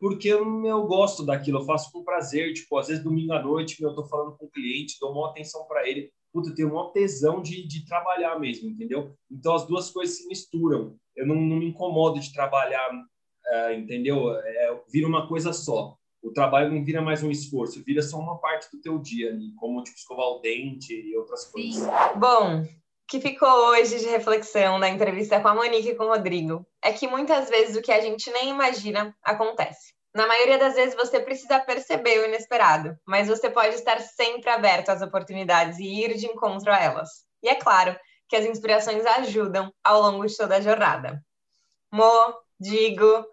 porque eu, eu gosto daquilo, eu faço com prazer. Tipo, às vezes domingo à noite, meu, eu tô falando com o cliente, dou uma atenção para ele. Puta, eu tenho uma tesão de, de trabalhar mesmo, entendeu? Então as duas coisas se misturam. Eu não, não me incomodo de trabalhar, é, entendeu? É, vira uma coisa só. O trabalho não vira mais um esforço, vira só uma parte do teu dia ali, como tipo escovar o dente e outras coisas. Sim. Bom, o que ficou hoje de reflexão da entrevista com a Monique e com o Rodrigo é que muitas vezes o que a gente nem imagina acontece. Na maioria das vezes você precisa perceber o inesperado, mas você pode estar sempre aberto às oportunidades e ir de encontro a elas. E é claro que as inspirações ajudam ao longo de toda a jornada. Mo, digo,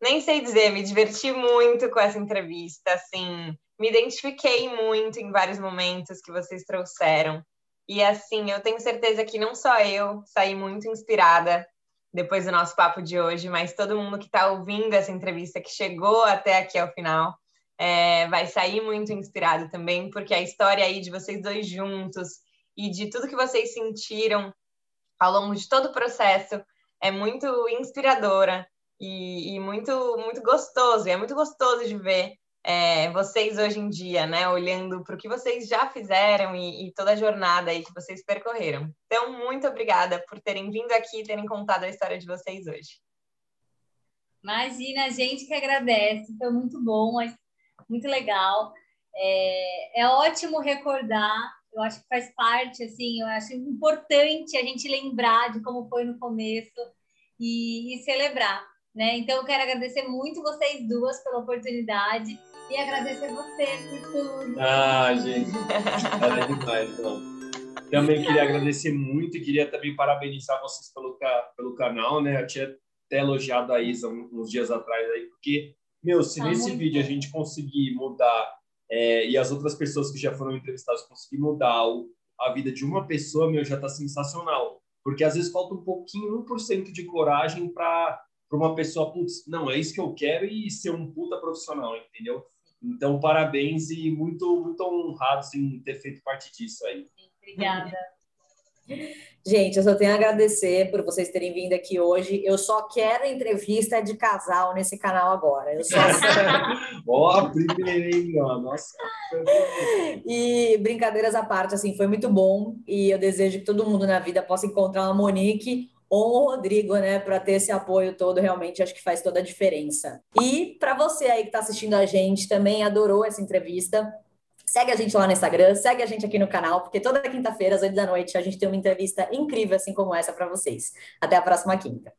nem sei dizer, me diverti muito com essa entrevista, assim, me identifiquei muito em vários momentos que vocês trouxeram. E assim, eu tenho certeza que não só eu saí muito inspirada depois do nosso papo de hoje, mas todo mundo que está ouvindo essa entrevista, que chegou até aqui ao final, é, vai sair muito inspirado também, porque a história aí de vocês dois juntos e de tudo que vocês sentiram ao longo de todo o processo é muito inspiradora e, e muito, muito gostoso. E é muito gostoso de ver é, vocês hoje em dia, né? Olhando para o que vocês já fizeram e, e, toda a jornada aí que vocês percorreram. Então, muito obrigada por terem vindo aqui e terem contado a história de vocês hoje. Imagina, a gente que agradece, foi muito bom, muito legal. É, é ótimo recordar, eu acho que faz parte, assim, eu acho importante a gente lembrar de como foi no começo e, e celebrar. Né? Então, eu quero agradecer muito vocês duas pela oportunidade e agradecer você por tudo. Ah, gente, era demais, não. Também queria agradecer muito e queria também parabenizar vocês pelo, pelo canal, né? Eu tinha até elogiado a Isa uns dias atrás aí, porque, meu, se Ah, nesse vídeo a bom. gente conseguir mudar é, e as outras pessoas que já foram entrevistadas conseguir mudar o, a vida de uma pessoa, meu, já tá sensacional. Porque às vezes falta um pouquinho, 1% de coragem para para uma pessoa, putz, não, é isso que eu quero e ser um puta profissional, entendeu? Então, parabéns e muito, muito honrado em ter feito parte disso aí. Obrigada. Gente, eu só tenho a agradecer por vocês terem vindo aqui hoje. Eu só quero entrevista de casal nesse canal agora. Eu só Ó, hein, ó, nossa. E brincadeiras à parte, assim, foi muito bom. E eu desejo que todo mundo na vida possa encontrar uma Monique ou o Rodrigo, né, para ter esse apoio todo, realmente acho que faz toda a diferença. E para você aí que está assistindo a gente, também adorou essa entrevista, segue a gente lá no Instagram, segue a gente aqui no canal, porque toda quinta-feira, às 8 da noite, a gente tem uma entrevista incrível assim como essa para vocês. Até a próxima quinta.